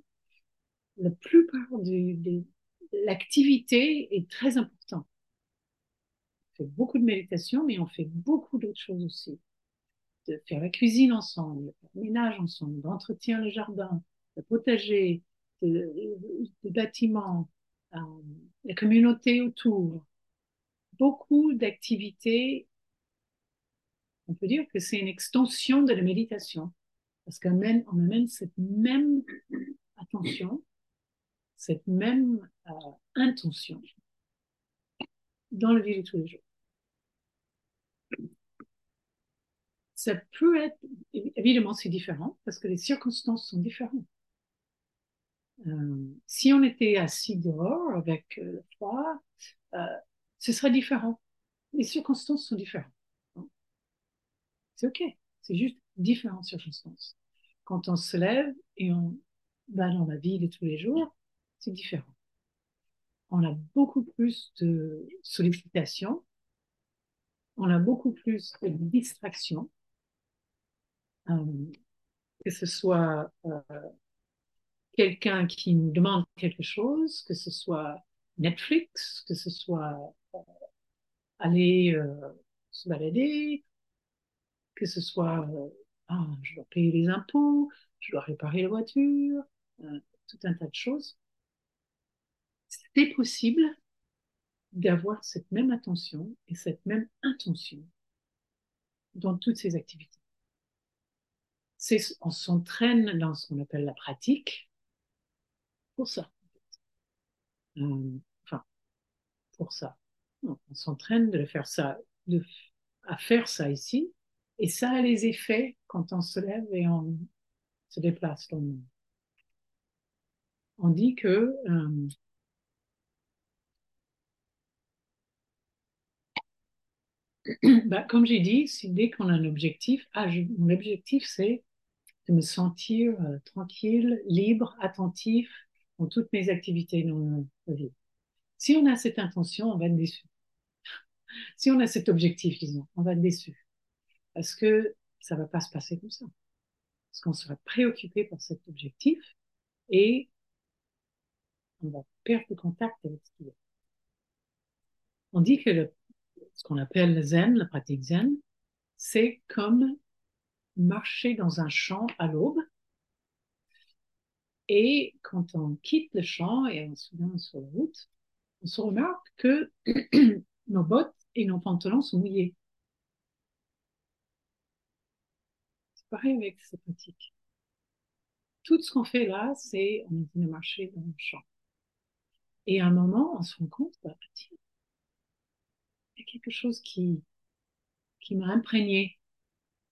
la plupart de l'activité est très importante. Fait beaucoup de méditation, mais on fait beaucoup d'autres choses aussi. De faire la cuisine ensemble, le ménage ensemble, d'entretenir le jardin, le potager, le bâtiment, euh, la communauté autour, beaucoup d'activités, on peut dire que c'est une extension de la méditation, parce qu'on amène, cette même attention, cette même euh, intention dans le vie de tous les jours. Ça peut être, évidemment, c'est différent parce que les circonstances sont différentes. Euh, si on était assis dehors avec euh, le froid, ce serait différent. Les circonstances sont différentes. C'est OK. C'est juste différentes circonstances. Quand on se lève et on va dans la vie de tous les jours, c'est différent. On a beaucoup plus de sollicitations. On a beaucoup plus de distractions. Euh, que ce soit euh, quelqu'un qui nous demande quelque chose, que ce soit Netflix, que ce soit aller se balader, que ce soit ah, je dois payer les impôts, je dois réparer la voiture, tout un tas de choses. C'est possible d'avoir cette même attention et cette même intention dans toutes ces activités. On s'entraîne dans ce qu'on appelle la pratique pour ça. Euh, enfin, pour ça. on s'entraîne de faire ça, à faire ça ici, et ça a les effets quand on se lève et on se déplace dans le monde. On dit que euh, bah, comme j'ai dit, dès qu'on a un objectif, ah, mon objectif c'est de me sentir euh, tranquille, libre, attentif dans toutes mes activités dans la vie. Si on a cette intention, on va être déçu. si on a cet objectif, disons, on va être déçu. Parce que ça va pas se passer comme ça. Parce qu'on sera préoccupé par cet objectif et on va perdre le contact avec ce qu'il a. On dit que le ce qu'on appelle le zen, la pratique zen, c'est comme marcher dans un champ à l'aube. Et quand on quitte le champ et on se met sur la route, on se remarque que nos bottes et nos pantalons sont mouillés. C'est pareil avec cette pratique. Tout ce qu'on fait là, c'est on est en train de marcher dans le champ. Et à un moment, on se rend compte, bah, tiens, il y a quelque chose qui, qui m'a imprégné.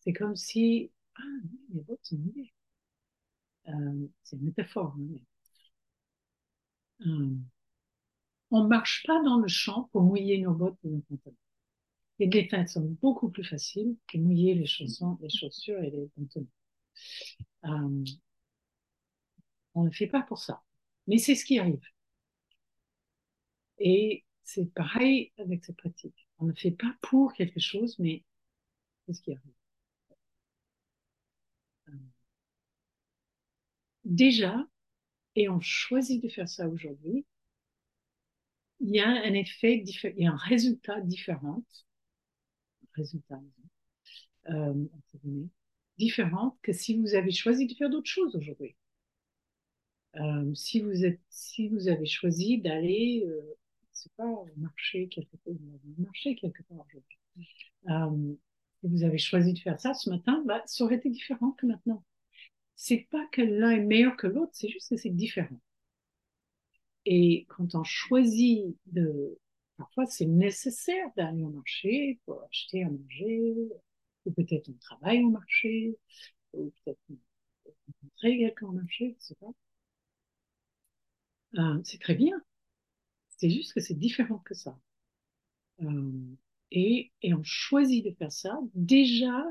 C'est comme si, ah, mes bottes sont mouillées. Euh, c'est une métaphore. Hein, euh, on ne marche pas dans le champ pour mouiller nos bottes et nos pantalons. Les déteintes sont beaucoup plus faciles que mouiller les chaussons, les chaussures et les pantalons. Euh, on ne fait pas pour ça. Mais c'est ce qui arrive. Et c'est pareil avec cette pratique. On ne fait pas pour quelque chose, mais c'est ce qui arrive. Euh, déjà, et on choisit de faire ça aujourd'hui, il y a un effet il y a un résultat différent, résultat euh, différent que si vous avez choisi de faire d'autres choses aujourd'hui. Euh, si vous êtes, si vous avez choisi d'aller euh, c'est pas marcher quelque part, marcher quelque part aujourd'hui. Euh, vous avez choisi de faire ça ce matin, bah, ça aurait été différent que maintenant. C'est pas que l'un est meilleur que l'autre, c'est juste que c'est différent. Et quand on choisit de, parfois c'est nécessaire d'aller au marché pour acheter à manger, ou peut-être on travaille au marché, ou peut-être rencontrer quelqu'un au marché, je sais pas. Euh, c'est très bien. C'est juste que c'est différent que ça. Euh, et, et, on choisit de faire ça. Déjà,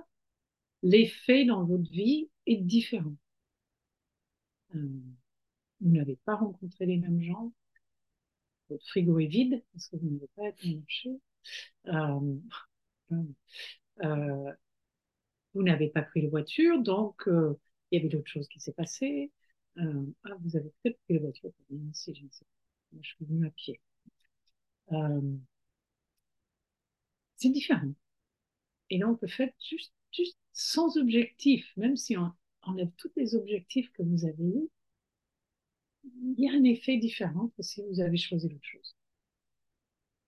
l'effet dans votre vie est différent. Euh, vous n'avez pas rencontré les mêmes gens. Votre frigo est vide parce que vous n'avez pas été marché. Euh, euh, vous n'avez pas pris la voiture, donc il y avait d'autres choses qui s'est passé. Ah, vous avez peut-être pris la voiture. Je suis venue à pied. C'est différent. Et là, on peut faire juste, juste sans objectif, même si on enlève tous les objectifs que vous avez eus, il y a un effet différent que si vous avez choisi l'autre chose.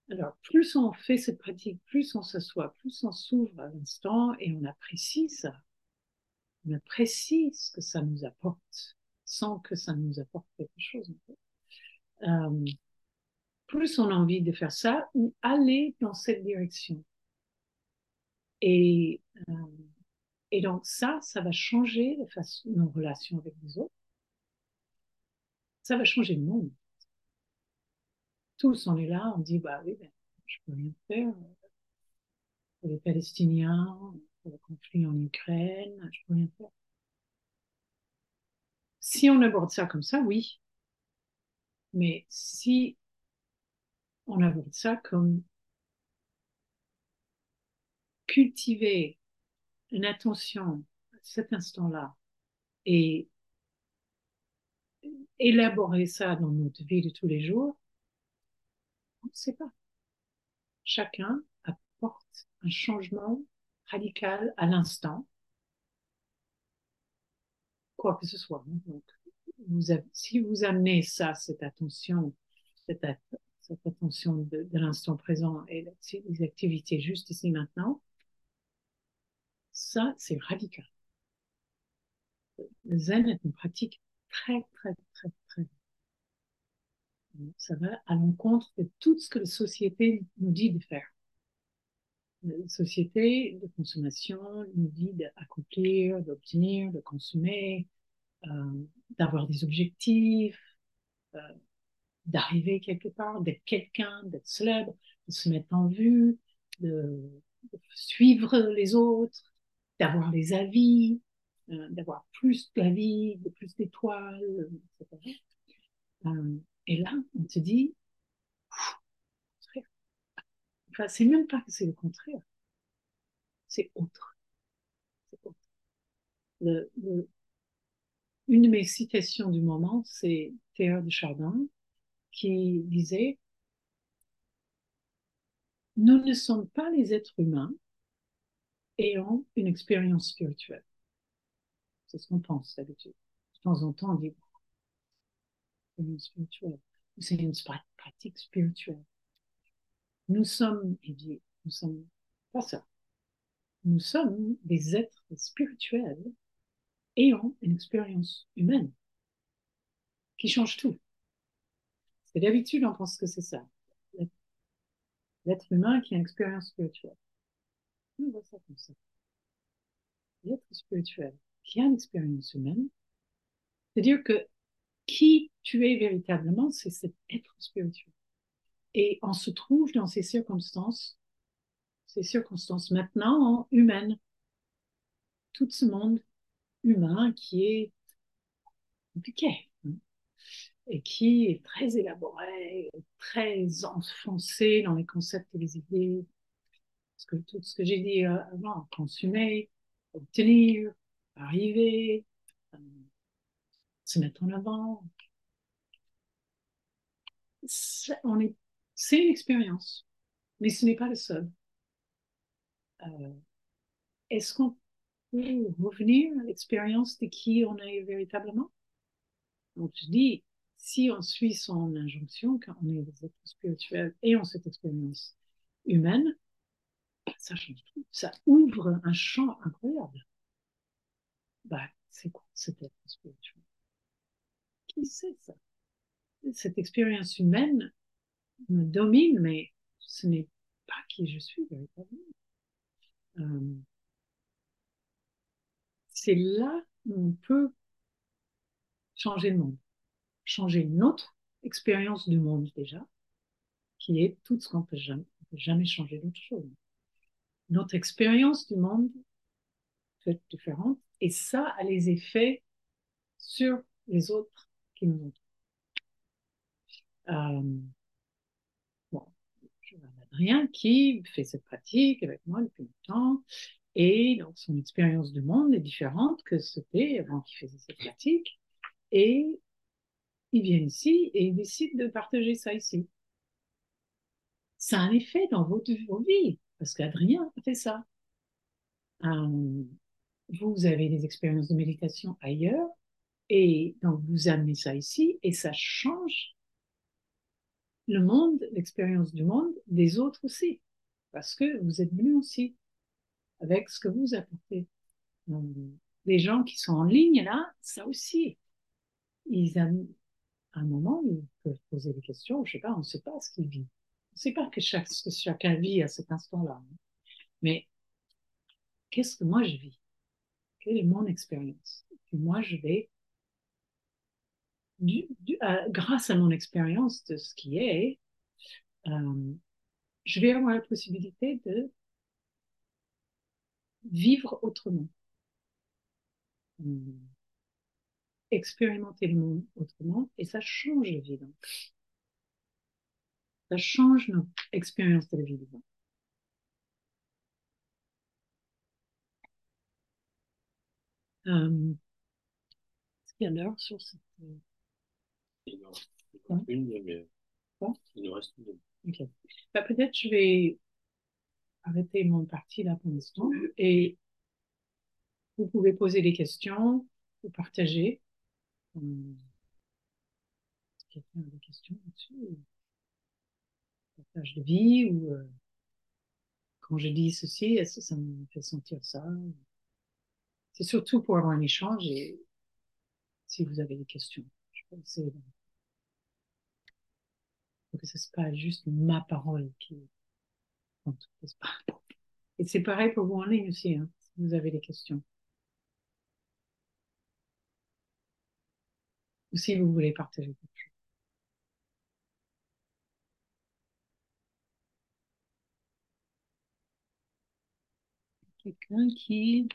Alors, plus on fait cette pratique, plus on s'assoit, plus on s'ouvre à l'instant et on apprécie ça. On apprécie ce que ça nous apporte, sans que ça nous apporte quelque chose. Euh, plus on a envie de faire ça ou aller dans cette direction. Et, euh, et donc ça, ça va changer nos relations avec les autres. Ça va changer le monde. Tous, on est là, on dit, bah oui, ben, je peux rien faire pour les Palestiniens, pour le conflit en Ukraine, je peux rien faire. Si on aborde ça comme ça, oui, mais si on aborde ça comme cultiver une attention à cet instant-là et élaborer ça dans notre vie de tous les jours, On ne sait pas. Chacun apporte un changement radical à l'instant, quoi que ce soit. Donc, vous avez, si vous amenez ça, cette attention, cette, attention de, de l'instant présent et les activités juste ici maintenant, ça, c'est radical. Le zen est une pratique très, très, très, très. Ça va à l'encontre de tout ce que la société nous dit de faire. La société de consommation nous dit d'accomplir, d'obtenir, de consommer, euh, d'avoir des objectifs, euh, d'arriver quelque part, d'être quelqu'un, d'être célèbre, de se mettre en vue, de, de suivre les autres, d'avoir des avis, euh, d'avoir plus d'avis, de plus d'étoiles, etc. Euh, et là, on te dit, enfin, c'est même pas que c'est le contraire, c'est autre. autre. Le, le, une de mes citations du moment, c'est Théa de Chardin, qui disait Nous ne sommes pas les êtres humains ayant une expérience spirituelle. C'est ce qu'on pense d'habitude. De temps en temps, on dit une spirituelle, c'est une pratique spirituelle. Nous sommes, il dit, nous sommes pas ça. Nous sommes des êtres spirituels ayant une expérience humaine qui change tout. C'est d'habitude, on pense que c'est ça. L'être humain qui a une expérience spirituelle. On voit ça comme ça. L'être spirituel qui a une expérience humaine, c'est-à-dire que qui tu es véritablement, c'est cet être spirituel. Et on se trouve dans ces circonstances, ces circonstances maintenant humaines. Tout ce monde humain qui est compliqué hein, et qui est très élaboré, très enfoncé dans les concepts et les idées. Parce que tout ce que j'ai dit euh, avant, consommer, obtenir, arriver, euh, se mettre en avant. C'est une expérience, mais ce n'est pas le seul. Euh, Est-ce qu'on revenir à l'expérience de qui on est véritablement? Donc je dis, si on suit son injonction, quand on est des êtres spirituels et on cette expérience humaine, ça change tout. Ça ouvre un champ incroyable. Bah, c'est quoi cet être spirituel Qui sait ça? Cette expérience humaine me domine, mais ce n'est pas qui je suis véritablement. Euh, c'est là où on peut changer le monde, changer notre expérience du monde déjà, qui est tout ce qu'on peut jamais, peut jamais changer d'autre chose. Notre expérience du monde est différente et ça a les effets sur les autres qui nous entourent. Euh, bon, je Adrien qui fait cette pratique avec moi depuis longtemps et donc, son expérience du monde est différente que c'était avant qu'il faisait cette pratique. Et il vient ici et il décide de partager ça ici. Ça a un effet dans votre, vos vies, parce qu'Adrien a fait ça. Euh, vous avez des expériences de méditation ailleurs, et donc vous amenez ça ici, et ça change le monde, l'expérience du monde des autres aussi, parce que vous êtes venus aussi avec ce que vous apportez. les gens qui sont en ligne, là, ça aussi, ils ont un moment, ils peuvent poser des questions, je sais pas, on ne sait pas ce qu'ils vivent. Sait pas que chaque, chacun vit à cet instant-là. Mais qu'est-ce que moi je vis? Quelle est mon expérience? Moi, je vais, grâce à mon expérience de ce qui est, euh, je vais avoir la possibilité de vivre autrement. Hmm. Expérimenter le monde autrement et ça change vie. Ça change notre expérience de la vie vivante. Euh, Est-ce qu'il y a l'heure sur cette... Il nous reste une, mais... Quoi? Il nous reste une. Ok. Bah, Peut-être je vais arrêter mon parti là pour l'instant et vous pouvez poser des questions ou partager. Hum, Quelqu'un a des questions là-dessus Partage de vie ou euh, quand je dis ceci, est-ce que ça me fait sentir ça C'est surtout pour avoir un échange et si vous avez des questions, je. Pour que ce soit pas juste ma parole qui compte, Et c'est pareil pour vous en ligne aussi, hein, si vous avez des questions. Ou si vous voulez partager quelque chose. Quelqu'un qui...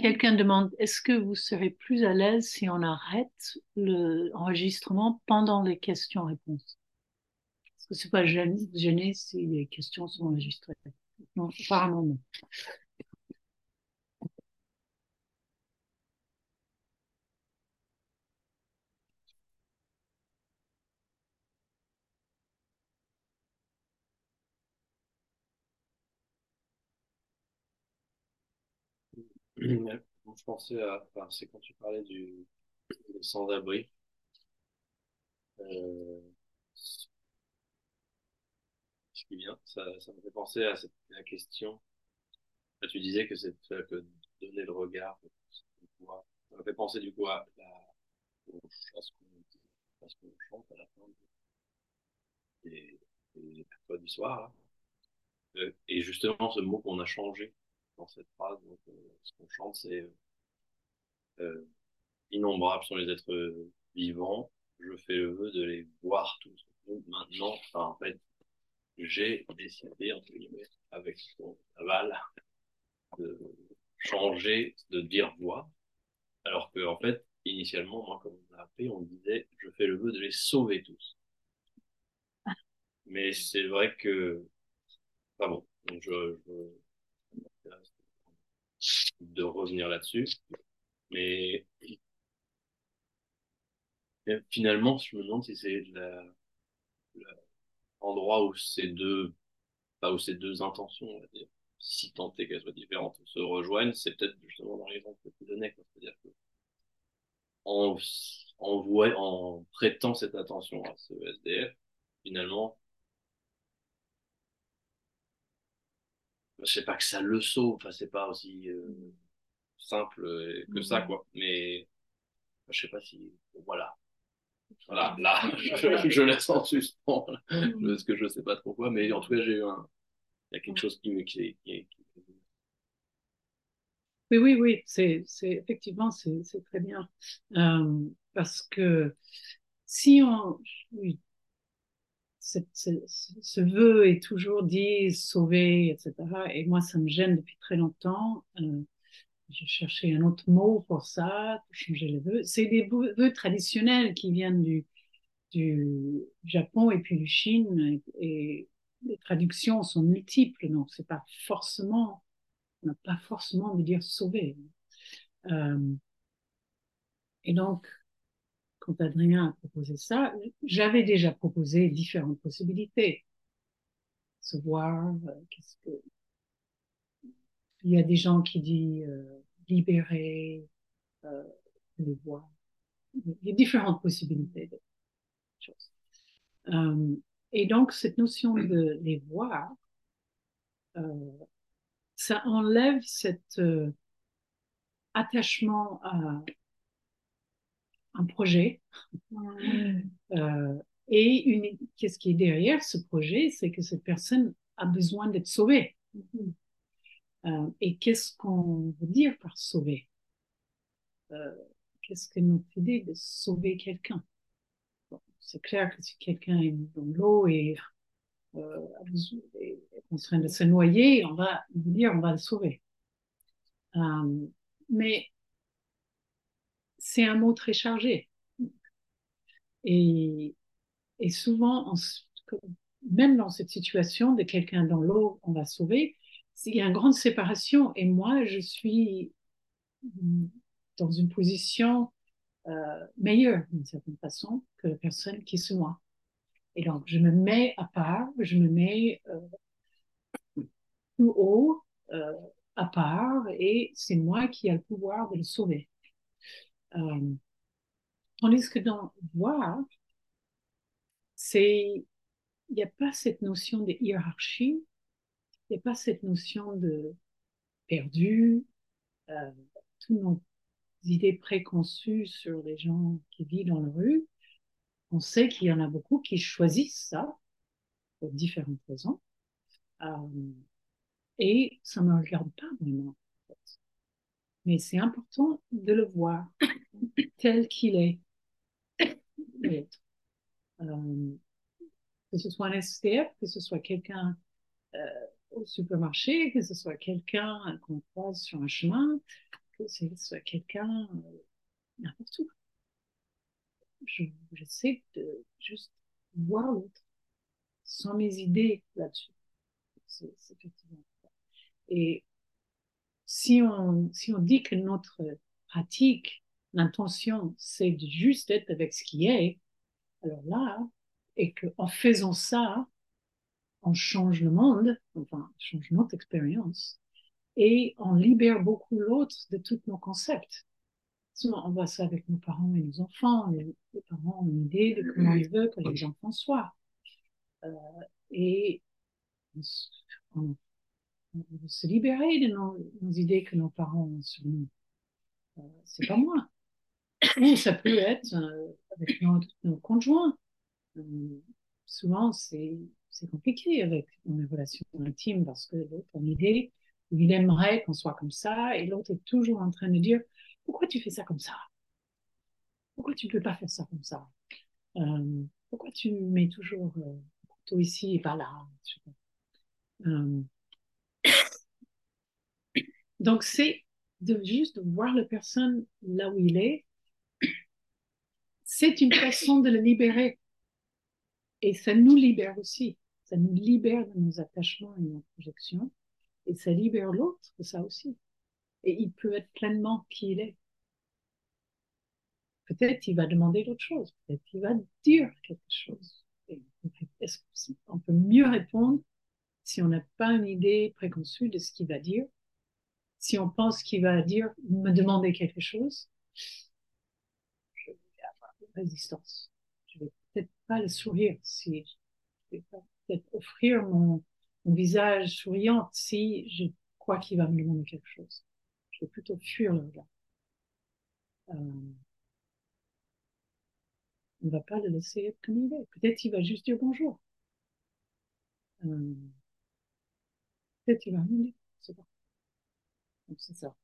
Quelqu'un demande, est-ce que vous serez plus à l'aise si on arrête l'enregistrement pendant les questions-réponses? Est-ce que c'est pas gêné, gêné si les questions sont enregistrées Non, apparemment non. Ouais, Je pensais à, enfin, c'est quand tu parlais du sans-abri. Euh, ce qui vient, ça, ça me fait penser à cette, la question. Tu disais que c'est que donner le regard, ça me fait penser du coup à, la, à ce qu'on chante à la fin des, des soirs. là. Euh, et justement, ce mot qu'on a changé dans cette phrase, donc, euh, ce qu'on chante, c'est euh, euh, innombrables sont les êtres vivants. Je fais le vœu de les voir tous. Donc maintenant, en fait, j'ai décidé, entre guillemets, avec son aval, de changer, de dire voir. Alors que, en fait, initialement, moi, comme on a appris, on disait, je fais le vœu de les sauver tous. Mais c'est vrai que, enfin bon, je, de revenir là-dessus. Mais finalement, je me demande si c'est l'endroit où ces deux, pas où ces deux intentions, si tant est qu'elles soient différentes, se rejoignent, c'est peut-être justement dans l'exemple que tu donnais. C'est-à-dire que en, en, en prêtant cette attention à ce SDF, finalement, je sais pas que ça le sauve, enfin, c'est pas aussi euh, simple euh, que ça, quoi. Mais je sais pas si, voilà. Voilà, là, je, je laisse en suspens, là, parce que je sais pas trop quoi, mais en tout cas, j'ai eu un, il y a quelque chose qui me, qui, qui, qui- Oui, oui, oui, c'est, c'est, effectivement, c'est, c'est très bien. Euh, parce que si on, oui, ce, vœu est toujours dit sauver, etc. Et moi, ça me gêne depuis très longtemps. Euh, j'ai cherché un autre mot pour ça, pour changer les vœux. C'est des vœux traditionnels qui viennent du, Japon et puis du Chine. Et, et les traductions sont multiples, donc c'est pas forcément, on n'a pas forcément de dire sauver. Euh, et donc, quand Adrien a proposé ça, j'avais déjà proposé différentes possibilités. Se voir, euh, qu'est-ce que... Il y a des gens qui disent euh, libérer, euh, les voir. Il y a différentes possibilités de choses. Euh, et donc, cette notion de les voir, ça enlève cet attachement à un projet. Euh, et une, qu'est-ce qui est derrière ce projet, c'est que cette personne a besoin d'être sauvée. Euh, et qu'est-ce qu'on veut dire par sauver? Euh, Qu'est-ce que notre idée de sauver quelqu'un? Bon, C'est clair que si quelqu'un est dans l'eau et euh, est en train de se noyer, on va dire on va le sauver. Mais c'est un mot très chargé. Et, et souvent, même dans cette situation de quelqu'un dans l'eau, on va sauver, il y a une grande séparation et moi, je suis dans une position euh, meilleure d'une certaine façon que la personne qui est sous moi. Et donc, je me mets à part, je me mets euh, plus haut, euh, à part, et c'est moi qui ai le pouvoir de le sauver. Euh, tandis que dans voir, c'est, il n'y a pas cette notion de hiérarchie, il n'y a pas cette notion de perdu, euh, toutes nos idées préconçues sur les gens qui vivent dans la rue. On sait qu'il y en a beaucoup qui choisissent ça pour différentes raisons. Euh, et ça ne me regarde pas vraiment. Mais c'est important de le voir tel qu'il est. Euh, que ce soit un STF, que ce soit quelqu'un euh, au supermarché, que ce soit quelqu'un qu'on croise sur un chemin, que ce soit quelqu'un euh, n'importe où. J'essaie de juste voir l'autre sans mes idées là-dessus. C'est effectivement et si on, si on dit que notre pratique, l'intention, c'est juste être avec ce qui est, alors là, et qu'en faisant ça, on change le monde, enfin, on change notre expérience, et on libère beaucoup l'autre de tous nos concepts. Souvent, on voit ça avec nos parents et nos enfants. Les, parents ont une idée de comment ils veulent que les enfants soient. Euh, et on, se libérer de nos, idées que nos parents ont sur nous. Euh, c'est pas moi. Ou ça peut être euh, avec nos, conjoints. Euh, souvent, c'est compliqué avec une relation intime parce que l'autre a une idée où il aimerait qu'on soit comme ça et l'autre est toujours en train de dire pourquoi tu fais ça comme ça? Pourquoi tu ne peux pas faire ça comme ça? Pourquoi tu mets toujours euh, ici et pas là? Donc, c'est de juste voir la personne là où il est. C'est une façon de le libérer. Et ça nous libère aussi. Ça nous libère de nos attachements et nos projections. Et ça libère l'autre de ça aussi. Et il peut être pleinement qui il est. Peut-être il va demander d'autres choses. Peut-être il va dire quelque chose. on peut mieux répondre si on n'a pas une idée préconçue de ce qu'il va dire? Si on pense qu'il va dire, me demander quelque chose, je vais avoir une résistance. Je vais peut-être pas le sourire si je vais peut-être offrir mon, visage souriant si je crois qu'il va me demander quelque chose. Je vais plutôt fuir le regard. Euh, on ne va pas le laisser comme il est. Peut-être qu'il va juste dire bonjour. Euh, peut-être qu'il va rien dire. C'est ça.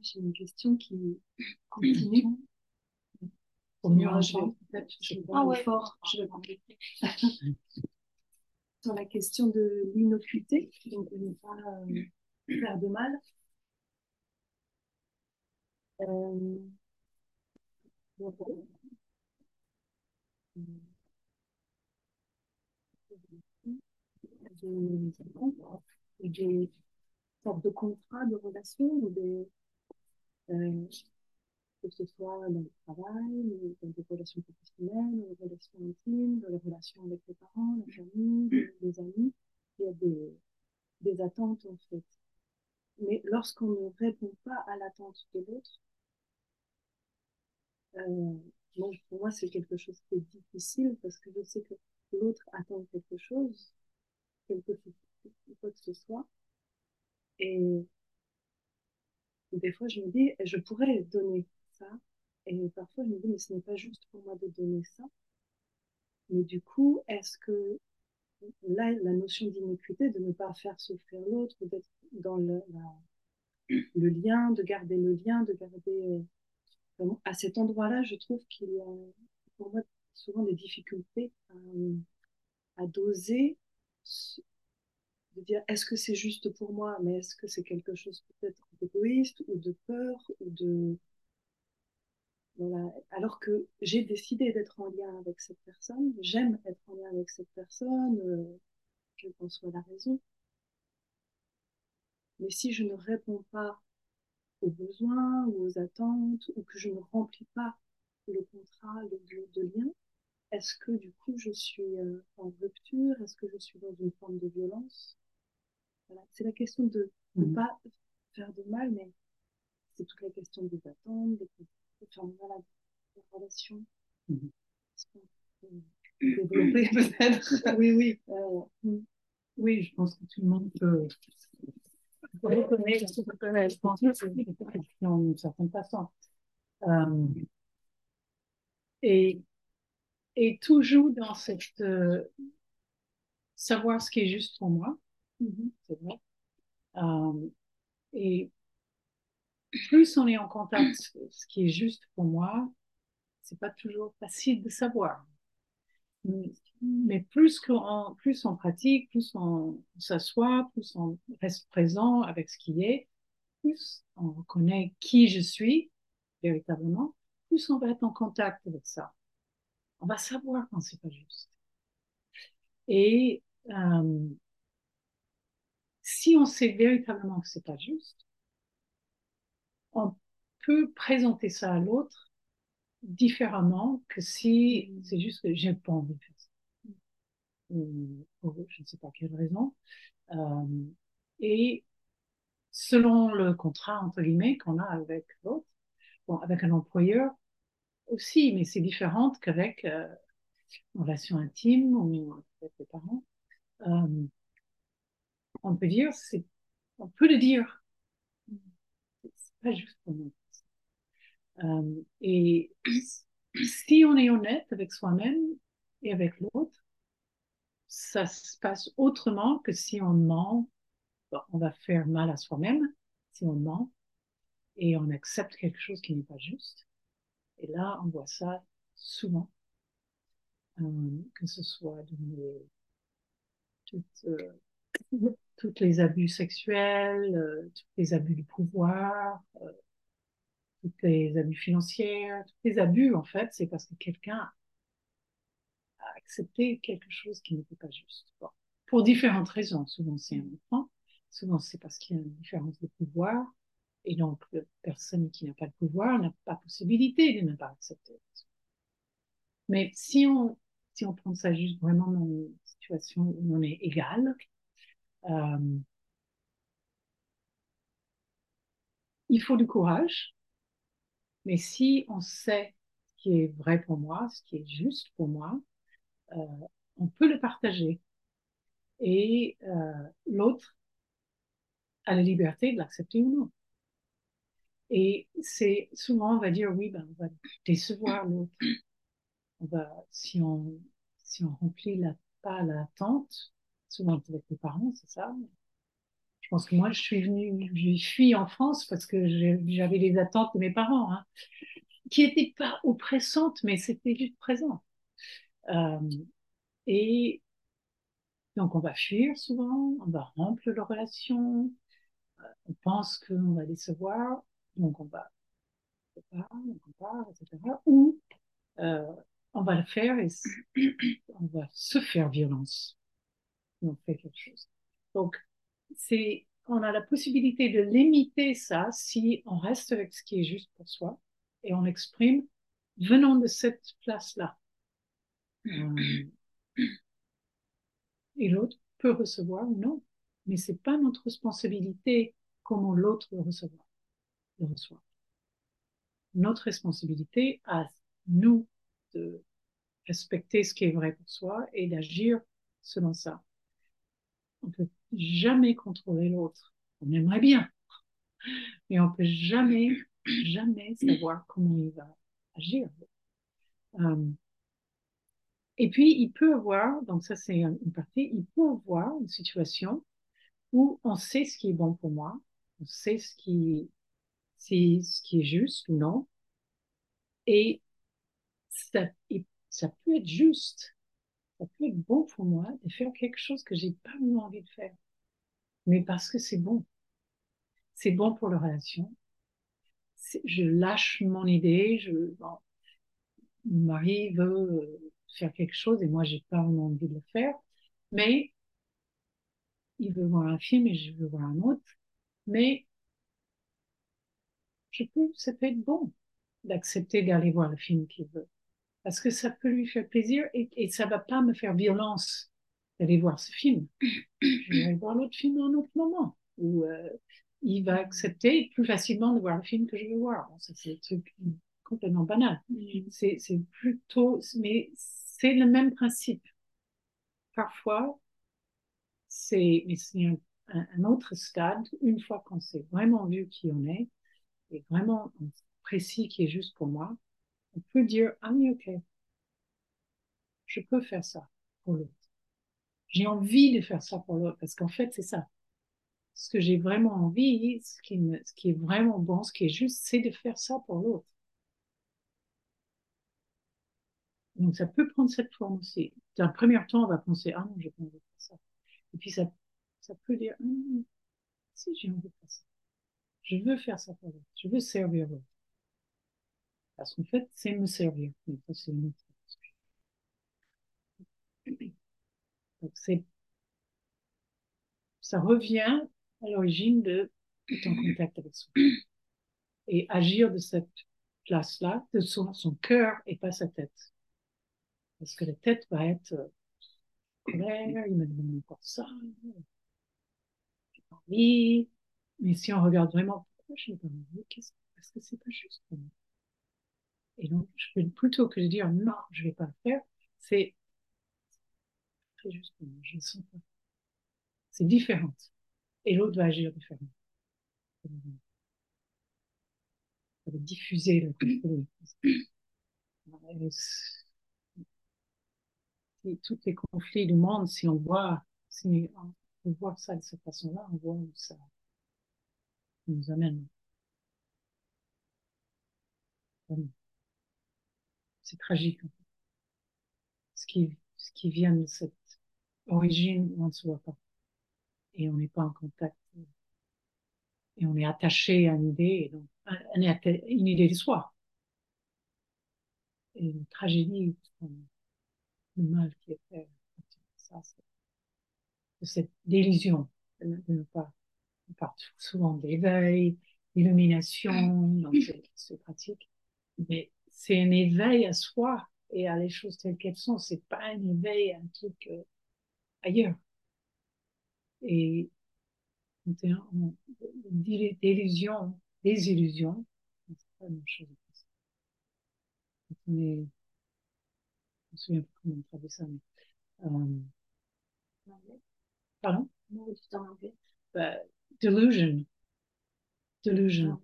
J'ai une question qui continue. Pour mieux entendre, peut-être. Ah ouais. fort. Je vais Sur la question de l'innocuité, donc de ne pas euh, faire de mal. Euh, des, des sortes de contrats de relations, ou des, euh, que ce soit dans le travail, dans des relations professionnelles, dans des relations intimes, dans les relations avec les parents, la famille, les, amis. Il y a des, des attentes en fait. Mais lorsqu'on ne répond pas à l'attente de l'autre, euh, pour moi, c'est quelque chose qui est difficile parce que je sais que l'autre attend quelque chose quelque chose, quoi que ce soit. Et des fois, je me dis, je pourrais donner ça. Et parfois, je me dis, mais ce n'est pas juste pour moi de donner ça. Mais du coup, est-ce que là, la notion d'inéquité, de ne pas faire souffrir l'autre, d'être dans le, lien, de garder le lien, de garder... À cet endroit-là, je trouve qu'il y a pour moi souvent des difficultés à doser de dire est-ce que c'est juste pour moi, mais est-ce que c'est quelque chose peut-être d'égoïste ou de peur ou de voilà. Alors que j'ai décidé d'être en lien avec cette personne, j'aime être en lien avec cette personne, euh, quelle qu'en soit la raison. Mais si je ne réponds pas aux besoins ou aux attentes, ou que je ne remplis pas le contrat de, de lien, est-ce que du coup je suis euh, en rupture? Est-ce que je suis dans une forme de violence? Voilà. C'est la question de ne Mhm. pas faire de mal, mais c'est toute la question des attentes, des, enfin, voilà, des relations. Qu'on peut Développer peut-être? Oui, oui, Euh, mm. oui, je pense que tout le monde peut reconnaître je pense que c'est une certaine façon. Euh, et, et toujours dans cette euh, savoir ce qui est juste pour moi, Mhm. c'est vrai. Euh, et plus on est en contact ce qui est juste pour moi, c'est pas toujours facile de savoir. Mais plus qu'on plus on pratique, plus on s'assoit, plus on reste présent avec ce qui est, plus on reconnaît qui je suis véritablement, plus on va être en contact avec ça. On va savoir quand c'est pas juste. Et euh, si on sait véritablement que c'est pas juste, on peut présenter ça à l'autre différemment que si c'est juste que j'ai pas envie de faire ça. Ou je ne sais pas quelle raison. Euh, et selon le contrat, entre guillemets, qu'on a avec l'autre, bon, avec un employeur aussi, mais c'est différent qu'avec euh, une relation intime ou avec les parents. Euh, on peut dire, c'est, on peut le dire, c'est pas juste pour nous. Euh, et si on est honnête avec soi-même et avec l'autre, ça se passe autrement que si on ment. Bon, on va faire mal à soi-même si on ment et on accepte quelque chose qui n'est pas juste. Et là, on voit ça souvent, euh, que ce soit dans les, toutes, euh, les abus sexuels, euh, tous les abus de pouvoir, tous les abus financiers, tous les abus, en fait, c'est parce que quelqu'un a accepté quelque chose qui n'était pas juste. Pour différentes raisons. Souvent, c'est un enfant. Souvent, c'est parce qu'il y a une différence de pouvoir. Et donc, la personne qui n'a pas de pouvoir n'a pas possibilité de ne pas accepter. Mais si on, si on prend ça juste vraiment dans une situation où on est égal, euh, il faut du courage. Mais si on sait ce qui est vrai pour moi, ce qui est juste pour moi, euh, on peut le partager. Et euh, l'autre a la liberté de l'accepter ou non. Et c'est souvent on va dire oui, ben on va décevoir l'autre. On va si on si on remplit la pas l'attente, souvent avec les parents, c'est ça. Je pense que moi je suis venue, je suis en France parce que j'avais les attentes de mes parents, hein, qui étaient pas oppressantes, mais c'était juste présent. Euh, et donc on va fuir souvent, on va rompre la relation, on pense qu'on va décevoir, donc on va on part, etc. Ou euh, on va le faire et on va se faire violence. On quelque chose. Donc c'est on a la possibilité de limiter ça si on reste avec ce qui est juste pour soi et on exprime venant de cette place-là. Euh, et l'autre peut recevoir ou non, mais c'est pas notre responsabilité comment l'autre le recevoir, reçoit. Notre responsabilité à nous de respecter ce qui est vrai pour soi et d'agir selon ça. On peut jamais contrôler l'autre. On aimerait bien, mais on peut jamais, jamais savoir comment il va agir. Euh, et puis, il peut avoir, donc ça c'est une partie, il peut avoir une situation où on sait ce qui est bon pour moi, on sait ce qui, c'est ce qui est juste ou non, et ça, ça peut être juste, ça peut être bon pour moi de faire quelque chose que j'ai pas vraiment envie de faire, mais parce que c'est bon, c'est bon pour la relation. Je lâche mon idée, je, bon, mon mari veut faire quelque chose et moi, j'ai pas vraiment envie de le faire. Mais il veut voir un film et je veux voir un autre. Mais je peux, ça peut être bon d'accepter d'aller voir le film qu'il veut. Parce que ça peut lui faire plaisir et, et ça va pas me faire violence d'aller voir ce film. Je vais aller voir l'autre film à un autre moment. Où euh, il va accepter plus facilement de voir le film que je veux voir. Bon, ça, c'est un truc complètement banal. C'est, c'est plutôt, mais c'est le même principe. Parfois, c'est, mais c'est un, un autre stade, une fois qu'on s'est vraiment vu qui on est, et vraiment précis qui est juste pour moi, on peut dire, ah oui, ok, je peux faire ça pour l'autre. J'ai envie de faire ça pour l'autre, parce qu'en fait, c'est ça. Ce que j'ai vraiment envie, ce qui, me, ce qui est vraiment bon, ce qui est juste, c'est de faire ça pour l'autre. Donc, ça peut prendre cette forme aussi. D'un premier temps, on va penser, ah non, j'ai pas envie de faire ça. Et puis, ça, ça peut dire, ah, si j'ai envie de faire ça. Je veux faire ça pour l'autre. Je veux servir l'autre. Parce qu'en fait, c'est me servir. Ça, Donc, c'est, ça revient à l'origine de être en contact avec soi. Et agir de cette place-là, de son, son cœur et pas sa tête. Parce que la tête va être euh, il me demande encore ça, j'ai envie. Mais si on regarde vraiment pourquoi je n'ai pas envie, qu'est-ce parce que c'est pas juste pour moi. Et donc, je peux plutôt que de dire non, je vais pas le faire, c'est très juste pour moi, je ne sens pas. C'est différent. Et l'autre va agir différemment. Ça va diffuser le tous les conflits du monde, si on voit, si on voit ça de cette façon-là, on voit où ça nous amène. C'est tragique. Ce qui, ce qui vient de cette origine on ne se voit pas. Et on n'est pas en contact. Et on est attaché à une idée, donc, une idée de soi. Et une tragédie, le mal qui est fait. Ça, c'est cette délusion de ne pas. On parle souvent d'éveil, d'illumination dans ces, pratiques, mais c'est un éveil à soi et à les choses telles qu'elles sont. C'est pas un éveil à un truc euh, ailleurs. Et d'illusion, désillusion, c'est pas la même chose. On est me souviens plus comment on traduit ça, mais. Euh... Pardon? Non, en anglais. Bah, delusion. Delusion.